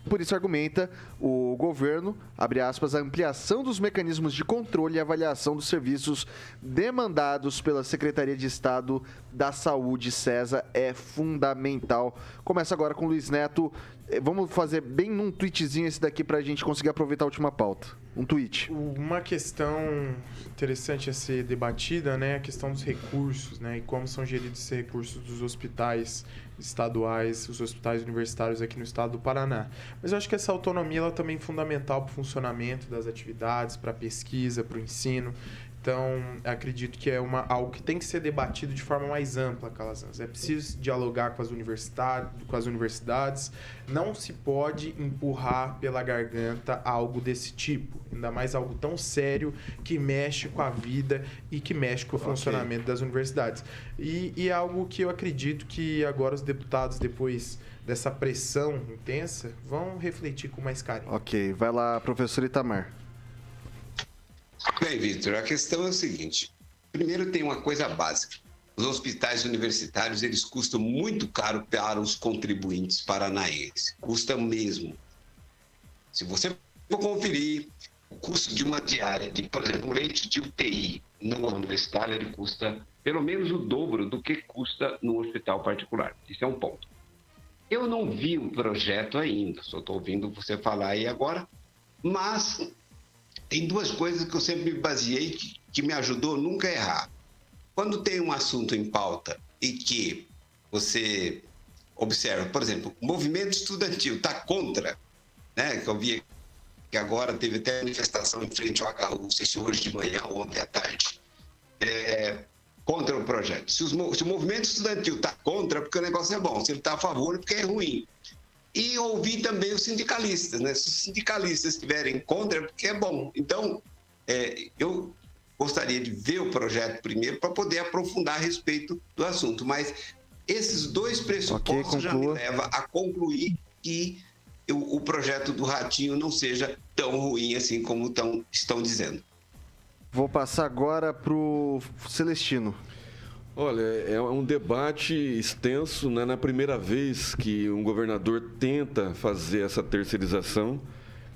Por isso, argumenta o governo, abre aspas, a ampliação dos mecanismos de controle e avaliação dos serviços demandados pela Secretaria de Estado da Saúde, CESA, é fundamental. Começa agora com Luiz Neto. Eh, Vamos fazer bem num tweetzinho esse daqui para a gente conseguir aproveitar a última pauta. Um tweet. Uma questão interessante a ser debatida, né, é a questão dos recursos, né, e como são geridos esses recursos dos hospitais estaduais, os hospitais universitários aqui no estado do Paraná. Mas eu acho que essa autonomia ela também é fundamental para o funcionamento das atividades, para a pesquisa, para o ensino. Então, acredito que é uma, algo que tem que ser debatido de forma mais ampla, Calazans. É preciso dialogar com as, universidades, com as universidades. Não se pode empurrar pela garganta algo desse tipo. Ainda mais algo tão sério que mexe com a vida e que mexe com o okay. funcionamento das universidades. E, e é algo que eu acredito que agora os deputados, depois dessa pressão intensa, vão refletir com mais carinho. Ok. Vai lá, professor Itamar. Bem, Vitor, a questão é o seguinte. Primeiro tem uma coisa básica. Os hospitais universitários, eles custam muito caro para os contribuintes paranaenses. Custa mesmo. Se você for conferir o custo de uma diária de, por exemplo, um leite de UTI numa universitária, ele custa pelo menos o dobro do que custa no hospital particular. Isso é um ponto. Eu não vi um projeto ainda, só estou ouvindo você falar aí agora, mas tem duas coisas que eu sempre me baseei que, que me ajudou a nunca errar. Quando tem um assunto em pauta e que você observa, por exemplo, o movimento estudantil está contra, né? Que eu vi que agora teve até manifestação em frente ao HU, não sei se hoje de manhã ou ontem à tarde, é, contra o projeto. Se, os, se, o movimento estudantil está contra, porque o negócio é bom. Se ele está a favor, é porque é ruim e ouvir também os sindicalistas. Né? Se os sindicalistas estiverem contra, é porque é bom. Então, é, eu gostaria de ver o projeto primeiro para poder aprofundar a respeito do assunto. Mas esses dois pressupostos okay, já me levam a concluir que o, o, projeto do Ratinho não seja tão ruim assim como tão, estão dizendo. Vou passar agora para o Celestino. Olha, é um debate extenso, né? Na primeira vez que um governador tenta fazer essa terceirização,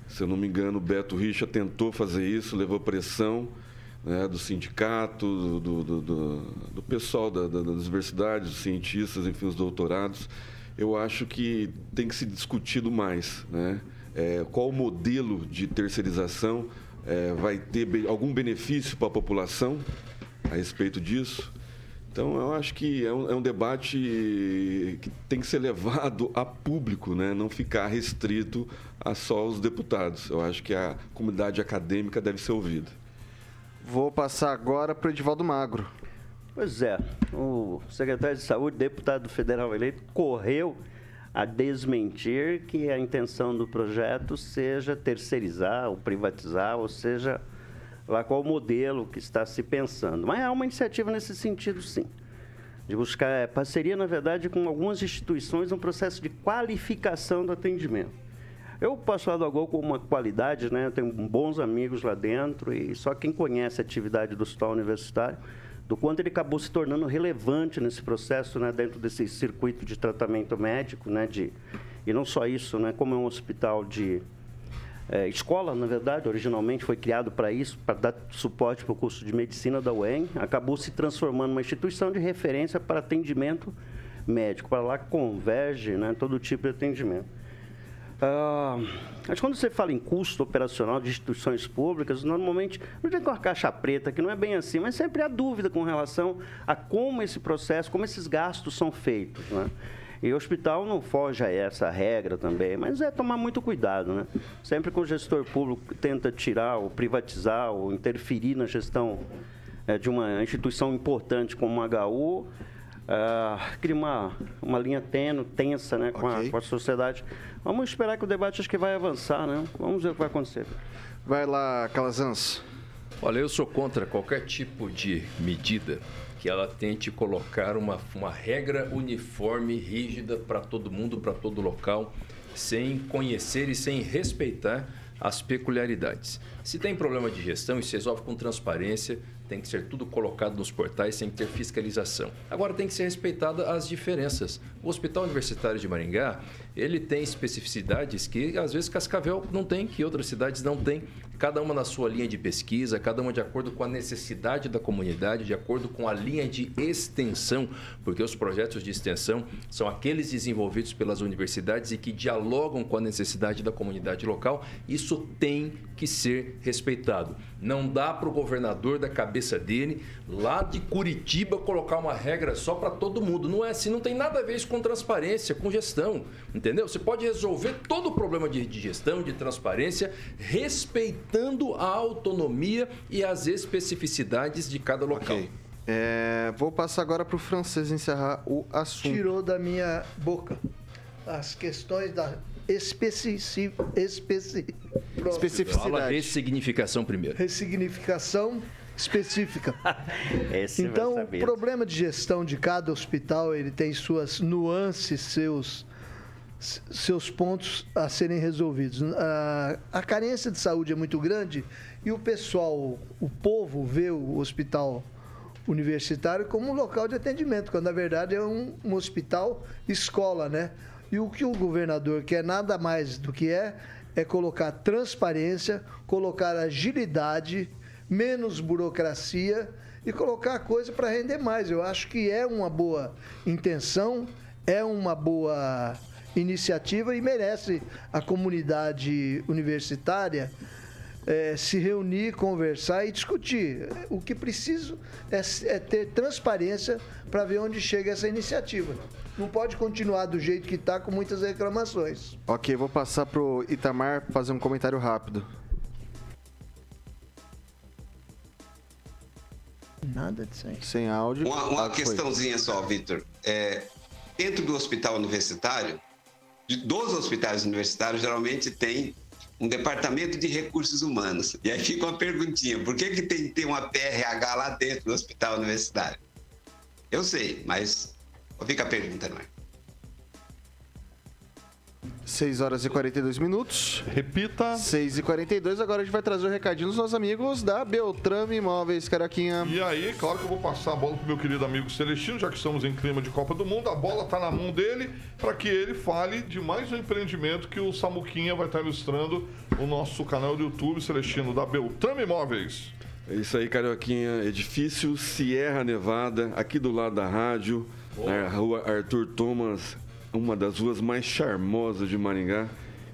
se eu não me engano, Beto Richa tentou fazer isso, levou pressão né, do sindicato, do, do, do, do pessoal da, da, das universidades, dos cientistas, enfim, os doutorados. Eu acho que tem que se discutido mais, né? É, qual modelo de terceirização é, vai ter algum benefício para a população a respeito disso? Então, eu acho que é um, é um, debate que tem que ser levado a público, né? não ficar restrito a só os deputados. Eu acho que a comunidade acadêmica deve ser ouvida. Vou passar agora para o Edivaldo Magro. Pois é, o secretário de Saúde, deputado federal eleito, correu a desmentir que a intenção do projeto seja terceirizar ou privatizar, ou seja, lá qual o modelo que está se pensando. Mas há uma iniciativa nesse sentido, sim. De buscar é, parceria, na verdade, com algumas instituições no processo de qualificação do atendimento. Eu posso falar do Agol com uma qualidade, né? Eu tenho bons amigos lá dentro e só quem conhece a atividade do hospital universitário, do quanto ele acabou se tornando relevante nesse processo, né? Dentro desse circuito de tratamento médico, né? De, e não só isso, né? Como é um hospital de é, escola, na verdade, originalmente foi criado para isso, para dar suporte para o curso de medicina da UEM, acabou se transformando numa instituição de referência para atendimento médico, para lá converge né, todo tipo de atendimento. Ah, mas quando você fala em custo operacional de instituições públicas, normalmente não tem com a caixa preta, que não é bem assim, mas sempre há dúvida com relação a como esse processo, como esses gastos são feitos. Né? E o hospital não foge a essa regra também, mas é tomar muito cuidado, né? Sempre que o gestor público tenta tirar ou privatizar ou interferir na gestão é, de uma instituição importante como a HU, Uh, cria uma, uma linha tênue, tensa né, com, okay. a, com a sociedade. Vamos esperar que o debate acho que vai avançar, né? Vamos ver o que vai acontecer. Vai lá, Calazans. Olha, eu sou contra qualquer tipo de medida que ela tente colocar uma, uma regra uniforme, rígida para todo mundo, para todo local, sem conhecer e sem respeitar as peculiaridades. Se tem problema de gestão, isso se resolve com transparência, tem que ser tudo colocado nos portais sem ter fiscalização. Agora tem que ser respeitada as diferenças. O Hospital Universitário de Maringá, ele tem especificidades que às vezes Cascavel não tem, que outras cidades não têm. Cada uma na sua linha de pesquisa, cada uma de acordo com a necessidade da comunidade, de acordo com a linha de extensão, porque os projetos de extensão são aqueles desenvolvidos pelas universidades e que dialogam com a necessidade da comunidade local. Isso tem que ser respeitado. Não dá para o governador da cabeça dele, lá de Curitiba, colocar uma regra só para todo mundo. Não é assim, não tem nada a ver isso com transparência, com gestão. Entendeu? Você pode resolver todo o problema de, de gestão, de transparência, respeitando a autonomia e as especificidades de cada local. Ok. É, vou passar agora para o francês encerrar o assunto. Tirou da minha boca as questões da especifici, especi, pronto. Fala Especificidade. ressignificação primeiro. ressignificação específica. *laughs* Então, o problema de gestão de cada hospital, ele tem suas nuances, seus seus pontos a serem resolvidos. A, a carência de saúde é muito grande e o pessoal, o povo vê o hospital universitário como um local de atendimento, quando na verdade é um, um hospital escola, né? E o que o governador quer nada mais do que é é colocar transparência, colocar agilidade, menos burocracia e colocar a coisa para render mais. Eu acho que é uma boa intenção, é uma boa iniciativa e merece a comunidade universitária eh, se reunir, conversar e discutir. O que preciso é, é ter transparência para ver onde chega essa iniciativa. Não pode continuar do jeito que está com muitas reclamações. Ok, vou passar pro Itamar fazer um comentário rápido. Nada disso aí. Sem áudio. Uma, uma questãozinha só, Vitor. É, dentro do hospital universitário, de- dos hospitais universitários, geralmente tem um departamento de recursos humanos. E aí fica uma perguntinha: por que, que tem que ter uma PRH lá dentro do hospital universitário? Eu sei, mas fica a pergunta, não é? 6 horas e 42 minutos. Repita. 6 e 42 agora a gente vai trazer o recadinho dos nossos amigos da Beltrame Imóveis, Caraquinha. E aí, claro que eu vou passar a bola pro meu querido amigo Celestino, já que estamos em clima de Copa do Mundo. A bola tá na mão dele para que ele fale de mais um empreendimento que o Samuquinha vai estar ilustrando no nosso canal do YouTube, Celestino, da Beltrame Imóveis. É isso aí, Carioquinha. Edifício Sierra Nevada, aqui do lado da rádio, na rua Arthur Thomas, uma das ruas mais charmosas de Maringá.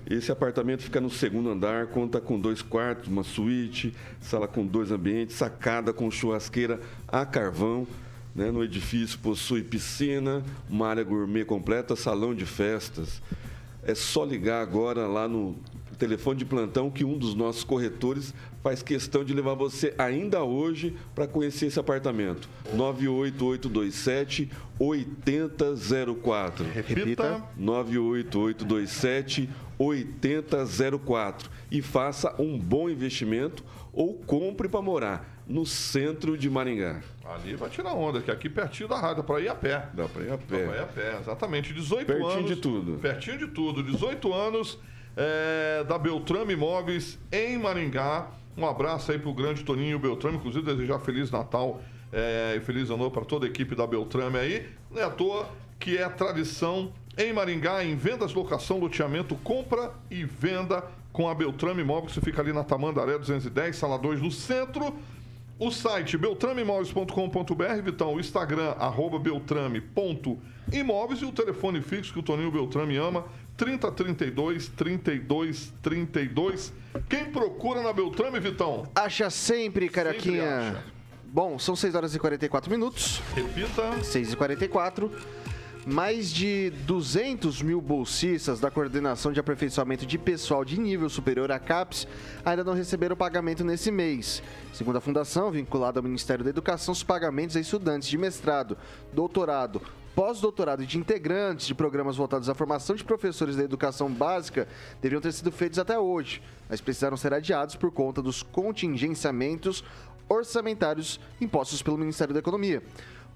Esse apartamento fica no segundo andar, conta com dois quartos, uma suíte, sala com dois ambientes, sacada com churrasqueira a carvão. né? No edifício possui piscina, uma área gourmet completa, salão de festas. É só ligar agora lá no telefone de plantão que um dos nossos corretores faz questão de levar você ainda hoje para conhecer esse apartamento. 98827 8004. Repita. 98827 8004 e faça um bom investimento ou compre para morar no centro de Maringá. Ali vai tirar onda, que aqui pertinho da rádio, para ir a pé. Dá para ir a Dá pra ir pé. a pé, exatamente. 18 Pertinho anos. de tudo. Pertinho de tudo. 18 anos é, da Beltrame Imóveis em Maringá. Um abraço aí pro grande Toninho Beltrame. Inclusive, desejar Feliz Natal é, e Feliz Ano para toda a equipe da Beltrame aí. Não é à toa que é tradição em Maringá, em vendas, locação, loteamento, compra e venda com a Beltrame Imóveis, que fica ali na Tamandaré 210, sala 2, no centro. O site beltrameimóveis.com.br, Vitão, o Instagram, arroba beltrame.imóveis e o telefone fixo que o Toninho Beltrame ama, 3032 3232. Quem procura na Beltrame, Vitão? Acha sempre, Caraquinha. acha. Bom, são 6 horas e 44 minutos. Repita. 6 e 44 mais de 200 mil bolsistas da Coordenação de Aperfeiçoamento de Pessoal de Nível Superior, a CAPES, ainda não receberam pagamento nesse mês. Segundo a Fundação, vinculada ao Ministério da Educação, os pagamentos a estudantes de mestrado, doutorado, pós-doutorado de integrantes de programas voltados à formação de professores da educação básica deveriam ter sido feitos até hoje, mas precisaram ser adiados por conta dos contingenciamentos orçamentários impostos pelo Ministério da Economia.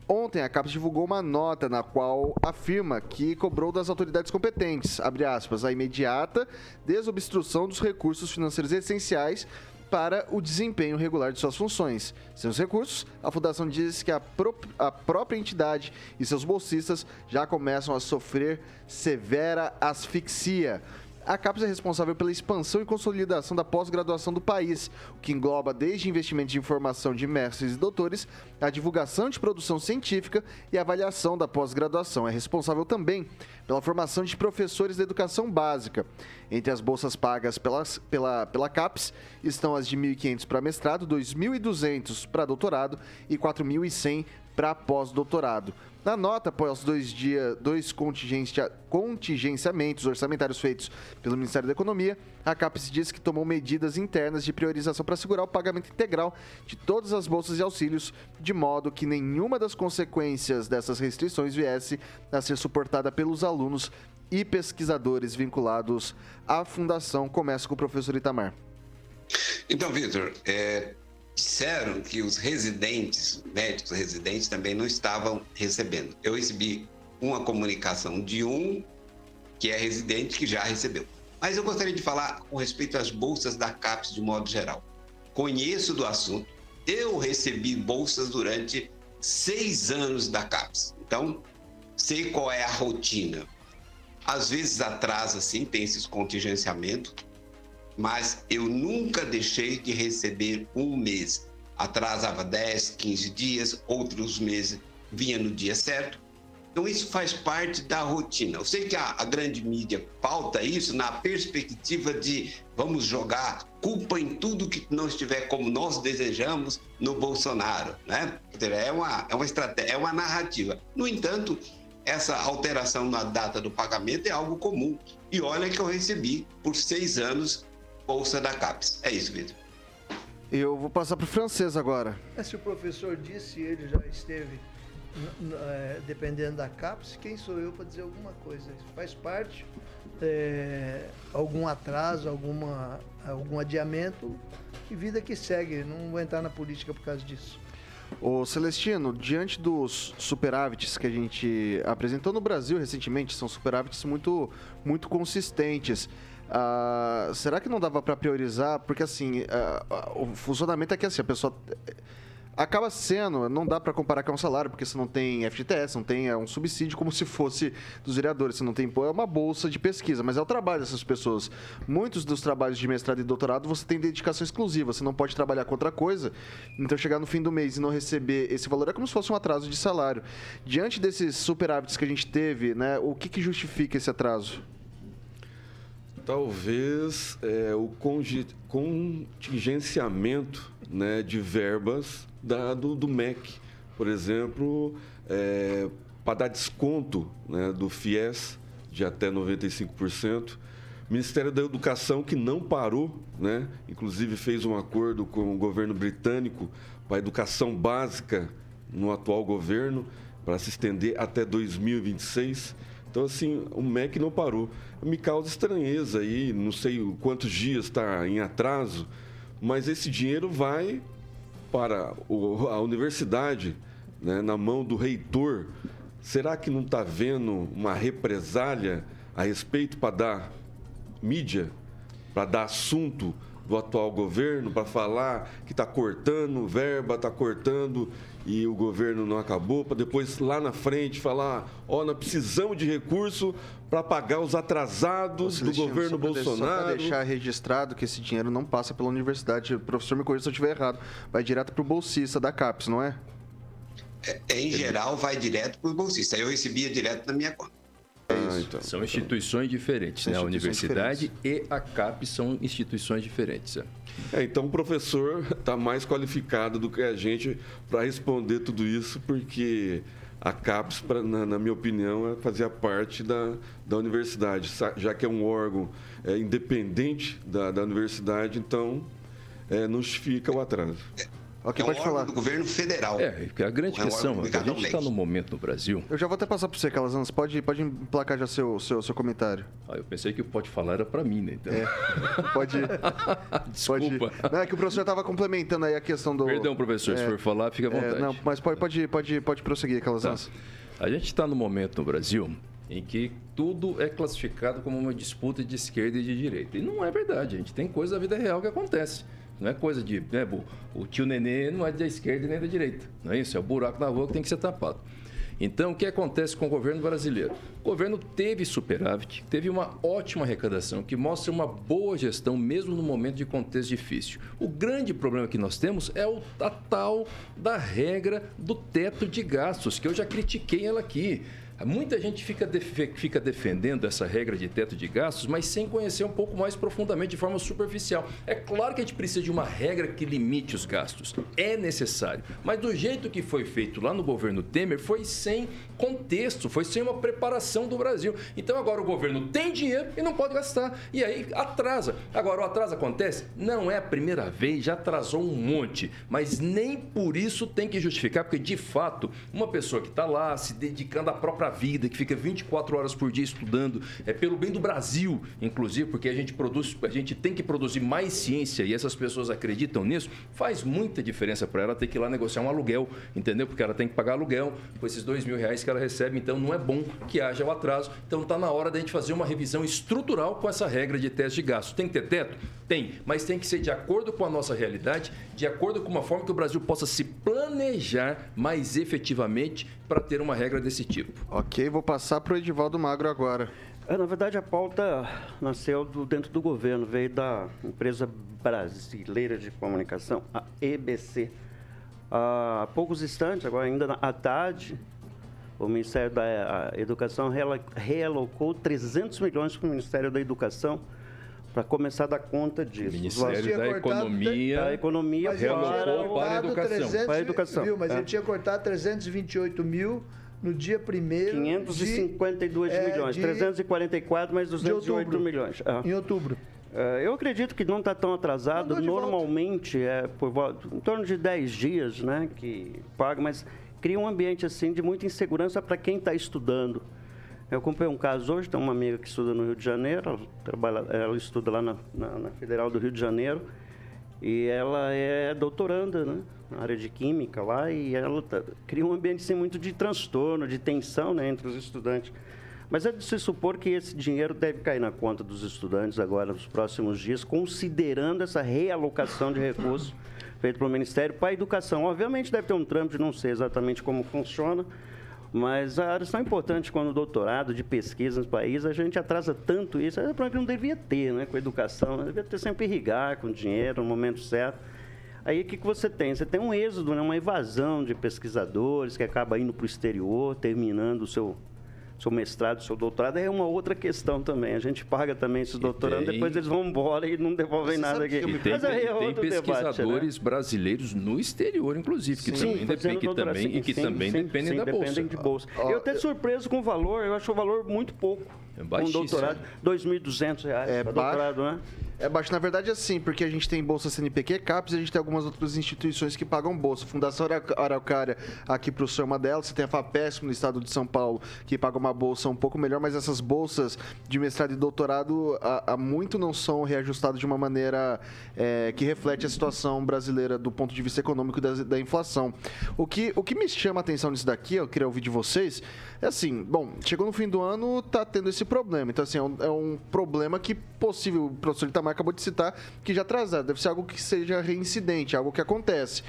Ontem, a CAPES divulgou uma nota na qual afirma que cobrou das autoridades competentes, aspas, a imediata desobstrução dos recursos financeiros essenciais para o desempenho regular de suas funções. Sem os recursos, a Fundação diz que a, pró- a própria entidade e seus bolsistas já começam a sofrer severa asfixia. A CAPES é responsável pela expansão e consolidação da pós-graduação do país, o que engloba desde investimentos de informação de mestres e doutores, a divulgação de produção científica e avaliação da pós-graduação. É responsável também pela formação de professores da educação básica. Entre as bolsas pagas pelas, pela, pela CAPES estão as de 1.500 para mestrado, 2.200 para doutorado e 4.100 para pós-doutorado. Na nota, após dois, dia, dois contingencia- contingenciamentos orçamentários feitos pelo Ministério da Economia, A CAPES disse que tomou medidas internas de priorização para segurar o pagamento integral de todas as bolsas e auxílios, de modo que nenhuma das consequências dessas restrições viesse a ser suportada pelos alunos e pesquisadores vinculados à fundação. Começa com o professor Itamar. Então, Vitor, é, disseram que os residentes, médicos residentes, também não estavam recebendo. Eu recebi uma comunicação de um que é residente que já recebeu. Mas eu gostaria de falar com respeito às bolsas da CAPES de modo geral. Conheço do assunto, eu recebi bolsas durante seis anos da CAPES. Então, sei qual é a rotina. Às vezes atrasa, sim, tem esses contingenciamentos, mas eu nunca deixei de receber um mês. Atrasava 10, 15 dias, outros meses vinha no dia certo. Então, isso faz parte da rotina. Eu sei que a, a, grande mídia pauta isso na perspectiva de vamos jogar culpa em tudo que não estiver como nós desejamos no Bolsonaro. Né? É, uma, é uma estratégia, é uma narrativa. No entanto, essa alteração na data do pagamento é algo comum. E olha que eu recebi por seis anos bolsa da CAPES. É isso, Vitor. Eu vou passar para o francês agora. É, se o professor disse, ele já esteve é, dependendo da CAPES, quem sou eu para dizer alguma coisa? Isso faz parte, é, algum atraso, alguma, algum adiamento e vida que segue. Não vou entrar na política por causa disso. Ô Celestino, diante dos superávites que a gente apresentou no Brasil recentemente, são superávites muito, muito consistentes. Uh, será que não dava para priorizar? Porque assim, uh, o funcionamento é que assim, a pessoa acaba sendo, não dá para comparar com um salário, porque você não tem FGTS, não tem é um subsídio como se fosse dos vereadores, você não tem é uma bolsa de pesquisa, mas é o trabalho dessas pessoas. Muitos dos trabalhos de mestrado e doutorado você tem dedicação exclusiva, você não pode trabalhar com outra coisa. Então chegar no fim do mês e não receber esse valor é como se fosse um atraso de salário. Diante desses superávites que a gente teve, né, o que, que justifica esse atraso? Talvez é, o contingenciamento né, de verbas da, do, do MEC. Por exemplo, é, para dar desconto né, do FIES de até 95%. Ministério da Educação que não parou, né? inclusive fez um acordo com o governo britânico para a educação básica no atual governo, para se estender até 2026. Então, assim, o MEC não parou. Me causa estranheza aí, não sei quantos dias está em atraso, mas esse dinheiro vai para a universidade, né, na mão do reitor. Será que não está havendo uma represália a respeito para dar mídia, para dar assunto do atual governo, para falar que está cortando verba, está cortando e o governo não acabou, para depois lá na frente falar, ó, oh, nós precisamos de recurso para pagar os atrasados do governo só Bolsonaro. Só para deixar registrado que esse dinheiro não passa pela universidade. O professor me corrija se eu estiver errado. Vai direto para o bolsista da CAPES, não é? é em geral, vai direto para o bolsista. Eu recebia direto na minha conta. Ah, então. São instituições diferentes, né? a universidade diferentes. e a CAP são instituições diferentes. É. É, então o professor está mais qualificado do que a gente para responder tudo isso, porque a CAPES, pra, na, na, minha opinião, é fazia parte da, da universidade, já que é um órgão é, independente da, da universidade, então é, não justifica o atraso. Ok, é pode falar. do governo federal. É, porque a grande é questão é que a gente está no momento no Brasil. Eu já vou até passar para você, Calazans. Pode, pode emplacar já seu, seu, seu comentário. Ah, eu pensei que o pode falar era para mim, né? Então... É, pode. *laughs* Desculpa. Pode... Não, é que o professor estava complementando aí a questão do. Perdão, professor, é, se for falar, fica à é, vontade. É, não, mas pode, pode, pode, pode prosseguir, Calazans. Tá. A gente está no momento no Brasil em que tudo é classificado como uma disputa de esquerda e de direita. E não é verdade. A gente tem coisa da vida real que acontece. Não é coisa de. Né, o tio nenê não é da esquerda nem da direita. Não é isso? É o buraco na rua que tem que ser tapado. Então, o que acontece com o governo brasileiro? O governo teve superávit, teve uma ótima arrecadação, que mostra uma boa gestão, mesmo no momento de contexto difícil. O grande problema que nós temos é o, a tal da regra do teto de gastos, que eu já critiquei ela aqui. Muita gente fica, def- fica defendendo essa regra de teto de gastos, mas sem conhecer um pouco mais profundamente, de forma superficial. É claro que a gente precisa de uma regra que limite os gastos. É necessário. Mas do jeito que foi feito lá no governo Temer, foi sem contexto, foi sem uma preparação do Brasil. Então agora o governo tem dinheiro e não pode gastar. E aí atrasa. Agora, o atraso acontece? Não é a primeira vez, já atrasou um monte. Mas nem por isso tem que justificar, porque de fato, uma pessoa que está lá se dedicando à própria vida, que fica 24 horas por dia estudando, é pelo bem do Brasil, inclusive, porque a gente produz, a gente tem que produzir mais ciência e essas pessoas acreditam nisso, faz muita diferença para ela ter que ir lá negociar um aluguel, entendeu? Porque ela tem que pagar aluguel com esses dois mil reais que ela recebe, então não é bom que haja o atraso. Então está na hora da gente fazer uma revisão estrutural com essa regra de teste de gastos. Tem que ter teto? Tem, mas tem que ser de acordo com a nossa realidade, de acordo com uma forma que o Brasil possa se planejar mais efetivamente para ter uma regra desse tipo. Ok, vou passar para o Edivaldo Magro agora. É, na verdade, a pauta nasceu do- dentro do governo, veio da empresa brasileira de comunicação, a EBC. Há poucos instantes, agora ainda na- à tarde, o Ministério da a Educação realocou 300 milhões para o Ministério da Educação para começar a dar conta disso. Ministério da Economia da Economia Mas ele tinha realocou para a cortado educação. 300, Para a educação, Viu, mas é. ele tinha cortado 328 mil no dia 1 552 é, milhões, de- 344 mais 208 outubro. milhões. Ah. em outubro. É, Eu acredito que não está tão atrasado. De volta. Normalmente é por volta, em torno de 10 dias, né, que paga, mas cria um ambiente assim de muita insegurança para quem está estudando. Eu comprei um caso hoje, tem uma amiga que estuda no Rio de Janeiro, ela, trabalha, ela estuda lá na, na- na Federal do Rio de Janeiro, e ela é doutoranda, né, na área de Química lá, e ela tá- cria um ambiente assim, muito de transtorno, de tensão né, entre os estudantes. Mas é de se supor que esse dinheiro deve cair na conta dos estudantes agora nos próximos dias, considerando essa realocação de recursos feito pelo Ministério para a educação. Obviamente deve ter um trâmite, não sei exatamente como funciona, mas a área tão importante quando o doutorado de pesquisa no país, a gente atrasa tanto isso, é para que não devia ter, né, com a educação, né? devia ter sempre irrigar com dinheiro no momento certo. Aí o que, que você tem? Você tem um êxodo, né? uma evasão de pesquisadores que acaba indo para o exterior, terminando o seu, seu mestrado, seu doutorado. É uma outra questão também. A gente paga também esses doutorandos, tem- depois eles vão embora e não devolvem Você nada aqui. E tem, Mas aí é tem outro debate, né? pesquisadores brasileiros no exterior, inclusive, que Sim, também, dependem, que também, sim, e que sim, também sim, dependem sim, da bolsa. dependem de bolsa. Ó, eu até surpreso com o valor, eu acho o valor muito pouco. É um doutorado, 2.200 reais É para doutorado, né? É baixo, na verdade, assim, porque a gente tem Bolsa CNPq, CAPES, e a gente tem algumas outras instituições que pagam bolsa. Fundação Ara- Araucária, aqui para o senhor é uma delas. Você tem a FAPESP no estado de São Paulo, que paga uma bolsa um pouco melhor, mas essas bolsas de mestrado e doutorado há, muito não são reajustadas de uma maneira é, que reflete a situação brasileira do ponto de vista econômico da, da inflação. O que, o que me chama a atenção nisso daqui, eu queria ouvir de vocês, é assim, bom, chegou no fim do ano, tá tendo esse problema. Então, assim, é um, é um problema que possível, o professor Itamar acabou de citar, que já atrasado. Deve ser algo que seja reincidente, algo que acontece.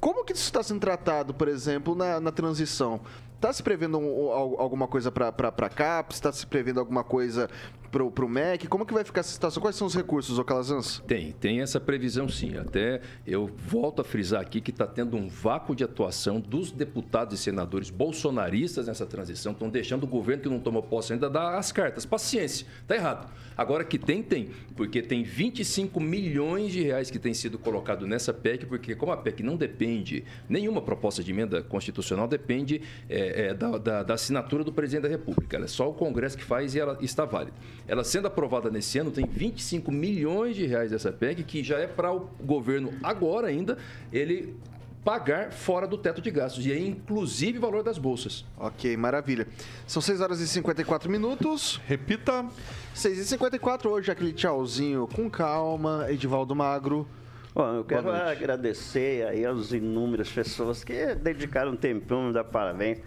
Como que isso está sendo tratado, por exemplo, na, na transição? Está se prevendo um- al- alguma coisa para CAPES? Está se prevendo alguma coisa para o MEC? Como que vai ficar essa situação? Quais são os recursos, ô Calazans? Tem, tem essa previsão sim. Até eu volto a frisar aqui que está tendo um vácuo de atuação dos deputados e senadores bolsonaristas nessa transição, estão deixando o governo que não tomou posse ainda dar as cartas. Paciência, está errado. Agora que tem, tem, porque tem 25 milhões de reais que tem sido colocado nessa PEC, porque como a PEC não depende, nenhuma proposta de emenda constitucional depende é, é, da, da- da assinatura do presidente da República. Ela é só o Congresso que faz e ela está válida. Ela sendo aprovada nesse ano, tem 25 milhões de reais dessa PEC, que já é para o governo agora ainda, ele pagar fora do teto de gastos, e aí inclusive o valor das bolsas. Ok, maravilha. São 6 horas e 54 minutos. Repita. 6 e 54 hoje, aquele tchauzinho com calma, Edivaldo Magro. Bom, eu quero agradecer aí às inúmeras pessoas que dedicaram um tempinho, me dar parabéns.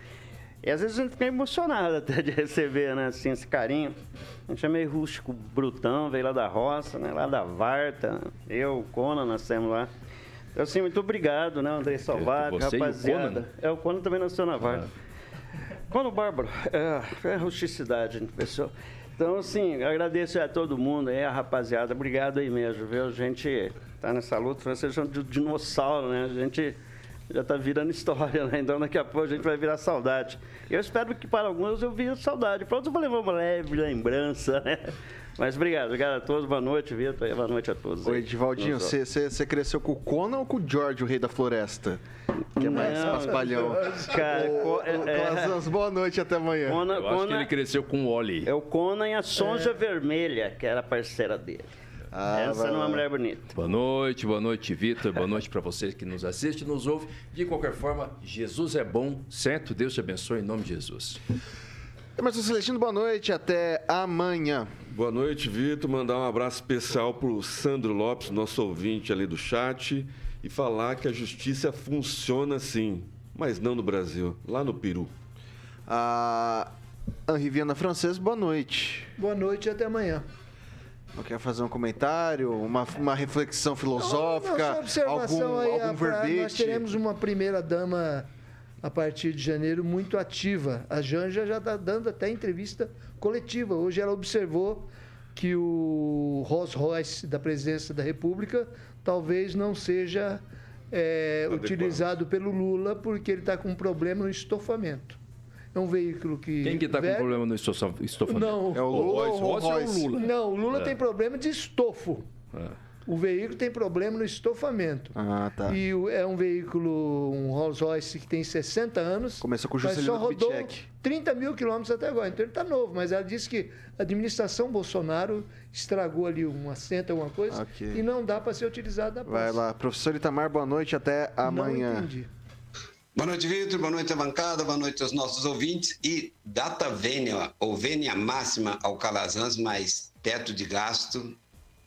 E às vezes a gente fica emocionado *laughs* até de receber, né, assim, esse carinho. A gente é meio rústico, brutão, veio lá da roça, né, lá da Varta. Eu, o Conan, nascemos lá. Então, assim, muito obrigado, né, André Salvato, o rapaziada. Conan? É, o Conan também nasceu na Varta. Conan Bárbaro, é, é rusticidade, né, pessoal. Então, assim, agradeço a todo mundo aí, a rapaziada. Obrigado aí mesmo, viu? A gente tá nessa luta, vocês são de dinossauro, né? A gente já está virando história, né? Então daqui a pouco a gente vai virar saudade. Eu espero que para alguns eu vire saudade, para outros eu vou levar uma leve lembrança, né? Mas obrigado, obrigado a todos, boa noite, Vitor, boa noite a todos. Oi, Edivaldinho, você cresceu com o Conan ou com o George, o rei da floresta? Que é mais Não, paspalhão. *laughs* Cara, ô, é- Calazans, boa noite até amanhã. Conan, Eu acho que Conan- ele cresceu com o Oli. é o Conan e a Sonja Vermelha, que era parceira dele. Ah, Essa não é uma mulher bonita. Boa noite, boa noite, Vitor. Boa noite para vocês que nos assistem, nos ouvem. De qualquer forma, Jesus é bom, certo? Deus te abençoe em nome de Jesus. Emerson Celestino, boa noite, até amanhã. Boa noite, Vitor. Mandar um abraço especial pro Sandro Lopes, nosso ouvinte ali do chat, e falar que a justiça funciona sim, mas não no Brasil, lá no Peru. A Henri Viana Francês, boa noite. Boa noite e até amanhã. Quer fazer um comentário, uma, uma reflexão filosófica, algum, aí, algum verbete? Nós teremos uma primeira dama a partir de janeiro muito ativa. A Janja já está dando até entrevista coletiva. Hoje ela observou que o Rolls Royce da presidência da República talvez não seja é, utilizado pelo Lula porque ele está com um problema no estofamento. É um veículo que. Quem que tá com problema no estofa- estofamento? Não. É o Lula ou o Royce ou o Lula? Não, o Lula É. tem problema de estofo. É. O veículo tem problema no estofamento. Ah, tá. E é um veículo, um Rolls Royce que tem 60 anos. Começou com o mas Juscelino só rodou Kubitschek. 30 mil quilômetros até agora. Então ele está novo, mas ela disse que a administração Bolsonaro estragou ali um assento, alguma coisa, Ok. e não dá para ser utilizado na Vai posse. lá, professor Itamar, boa noite, até Não amanhã. entendi. Boa noite, Vitor. Boa noite, bancada. Boa noite aos nossos ouvintes. E data vênia, ou vênia máxima ao Calazans, mas teto de gasto,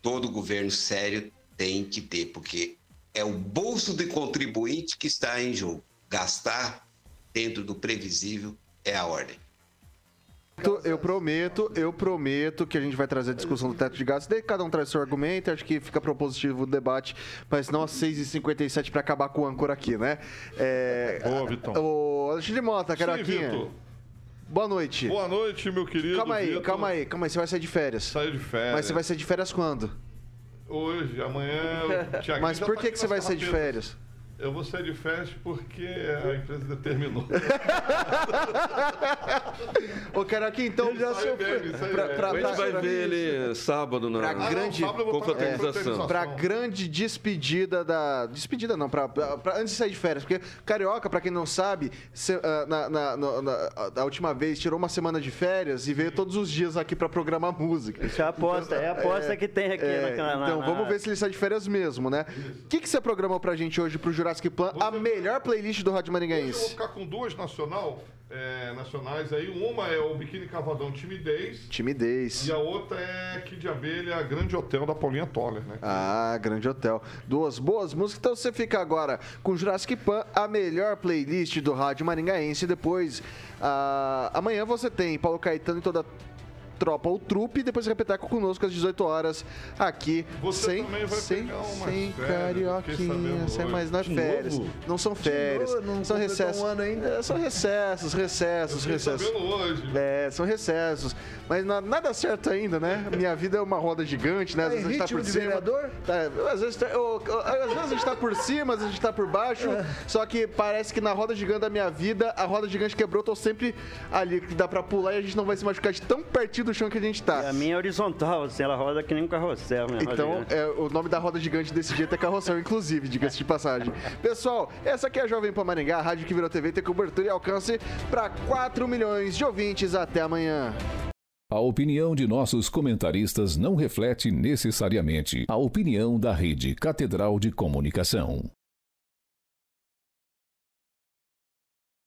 todo governo sério tem que ter, porque é o bolso do contribuinte que está em jogo. Gastar dentro do previsível é a ordem. Eu prometo, eu prometo que a gente vai trazer a discussão do teto de gastos. Daí cada um traz seu argumento, acho que fica propositivo o debate, mas não às 6h57 para acabar com o âncora aqui, né? É, Boa, Vitão. Ô, Alexandre Mota, Sim, Caroquinha. Vitor. Boa noite. Boa noite, meu querido. Calma aí, Vitor. calma aí, calma aí. Você vai sair de férias. Saiu de férias. Mas você vai sair de férias quando? Hoje, amanhã. o Mas por tá que, que você vai sair de férias? Eu vou sair de férias porque a empresa determinou. Ô, Caroquinha, então. já Sai sofreu. A gente vai ver ele sábado na Pra Ah, grande confraternização. confraternização. Pra grande despedida da. Despedida não, pra, pra- pra- antes de sair de férias. Porque Carioca, pra quem não sabe, se- ah, na, na, na- na- a última vez tirou uma semana de férias e veio todos os dias aqui pra programar música. Isso é a aposta, é a aposta que tem aqui É, na, na então na- vamos ver se ele sai de férias mesmo, né? O que, que você programou pra gente hoje pro Jurassic Plan? A melhor playlist do Rádio Hoje eu vou Maringaense. ficar com duas nacional, é, nacionais aí. Uma é o Biquíni Cavadão Timidez. Timidez. E a outra é Kid de Abelha, Grande Hotel da Paulinha Toller, né? Ah, grande hotel. Duas boas músicas. Então você fica agora com Jurassic Pan, a melhor playlist do rádio maringaense. Depois, ah, amanhã você tem Paulo Caetano e toda tropa, o trupe. E depois Repeteco conosco às 18 horas aqui. Você sem, também vai sem, pegar umas sem carioquinha. Sem mais não é férias. novo? Não são férias. novo? Não são recessos. um ano ainda? É, são recessos, recessos, recessos. hoje. É, são recessos. Mas na- nada certo ainda, né? *laughs* Minha vida é uma roda gigante, né? Às Tá em vezes a gente tá por cima. vereador? Tá, às, vezes, tá- ô, ô, às vezes a gente tá por cima, às vezes a gente tá por baixo. Só que parece que na roda gigante da minha vida, a roda gigante quebrou, eu tô sempre ali, que dá pra pular e a gente não vai se machucar de tão pertinho do chão que a gente tá. A minha é horizontal, assim, ela roda que nem um carrossel, né? Então, é, o nome da roda gigante desse jeito é carrossel, inclusive, diga-se de passagem. *laughs* Pessoal, essa aqui é a Jovem Pan Maringá, a rádio que virou TV, tem cobertura e alcance para 4 milhões de ouvintes. Até amanhã. A opinião de nossos comentaristas não reflete necessariamente a opinião da Rede Catedral de Comunicação.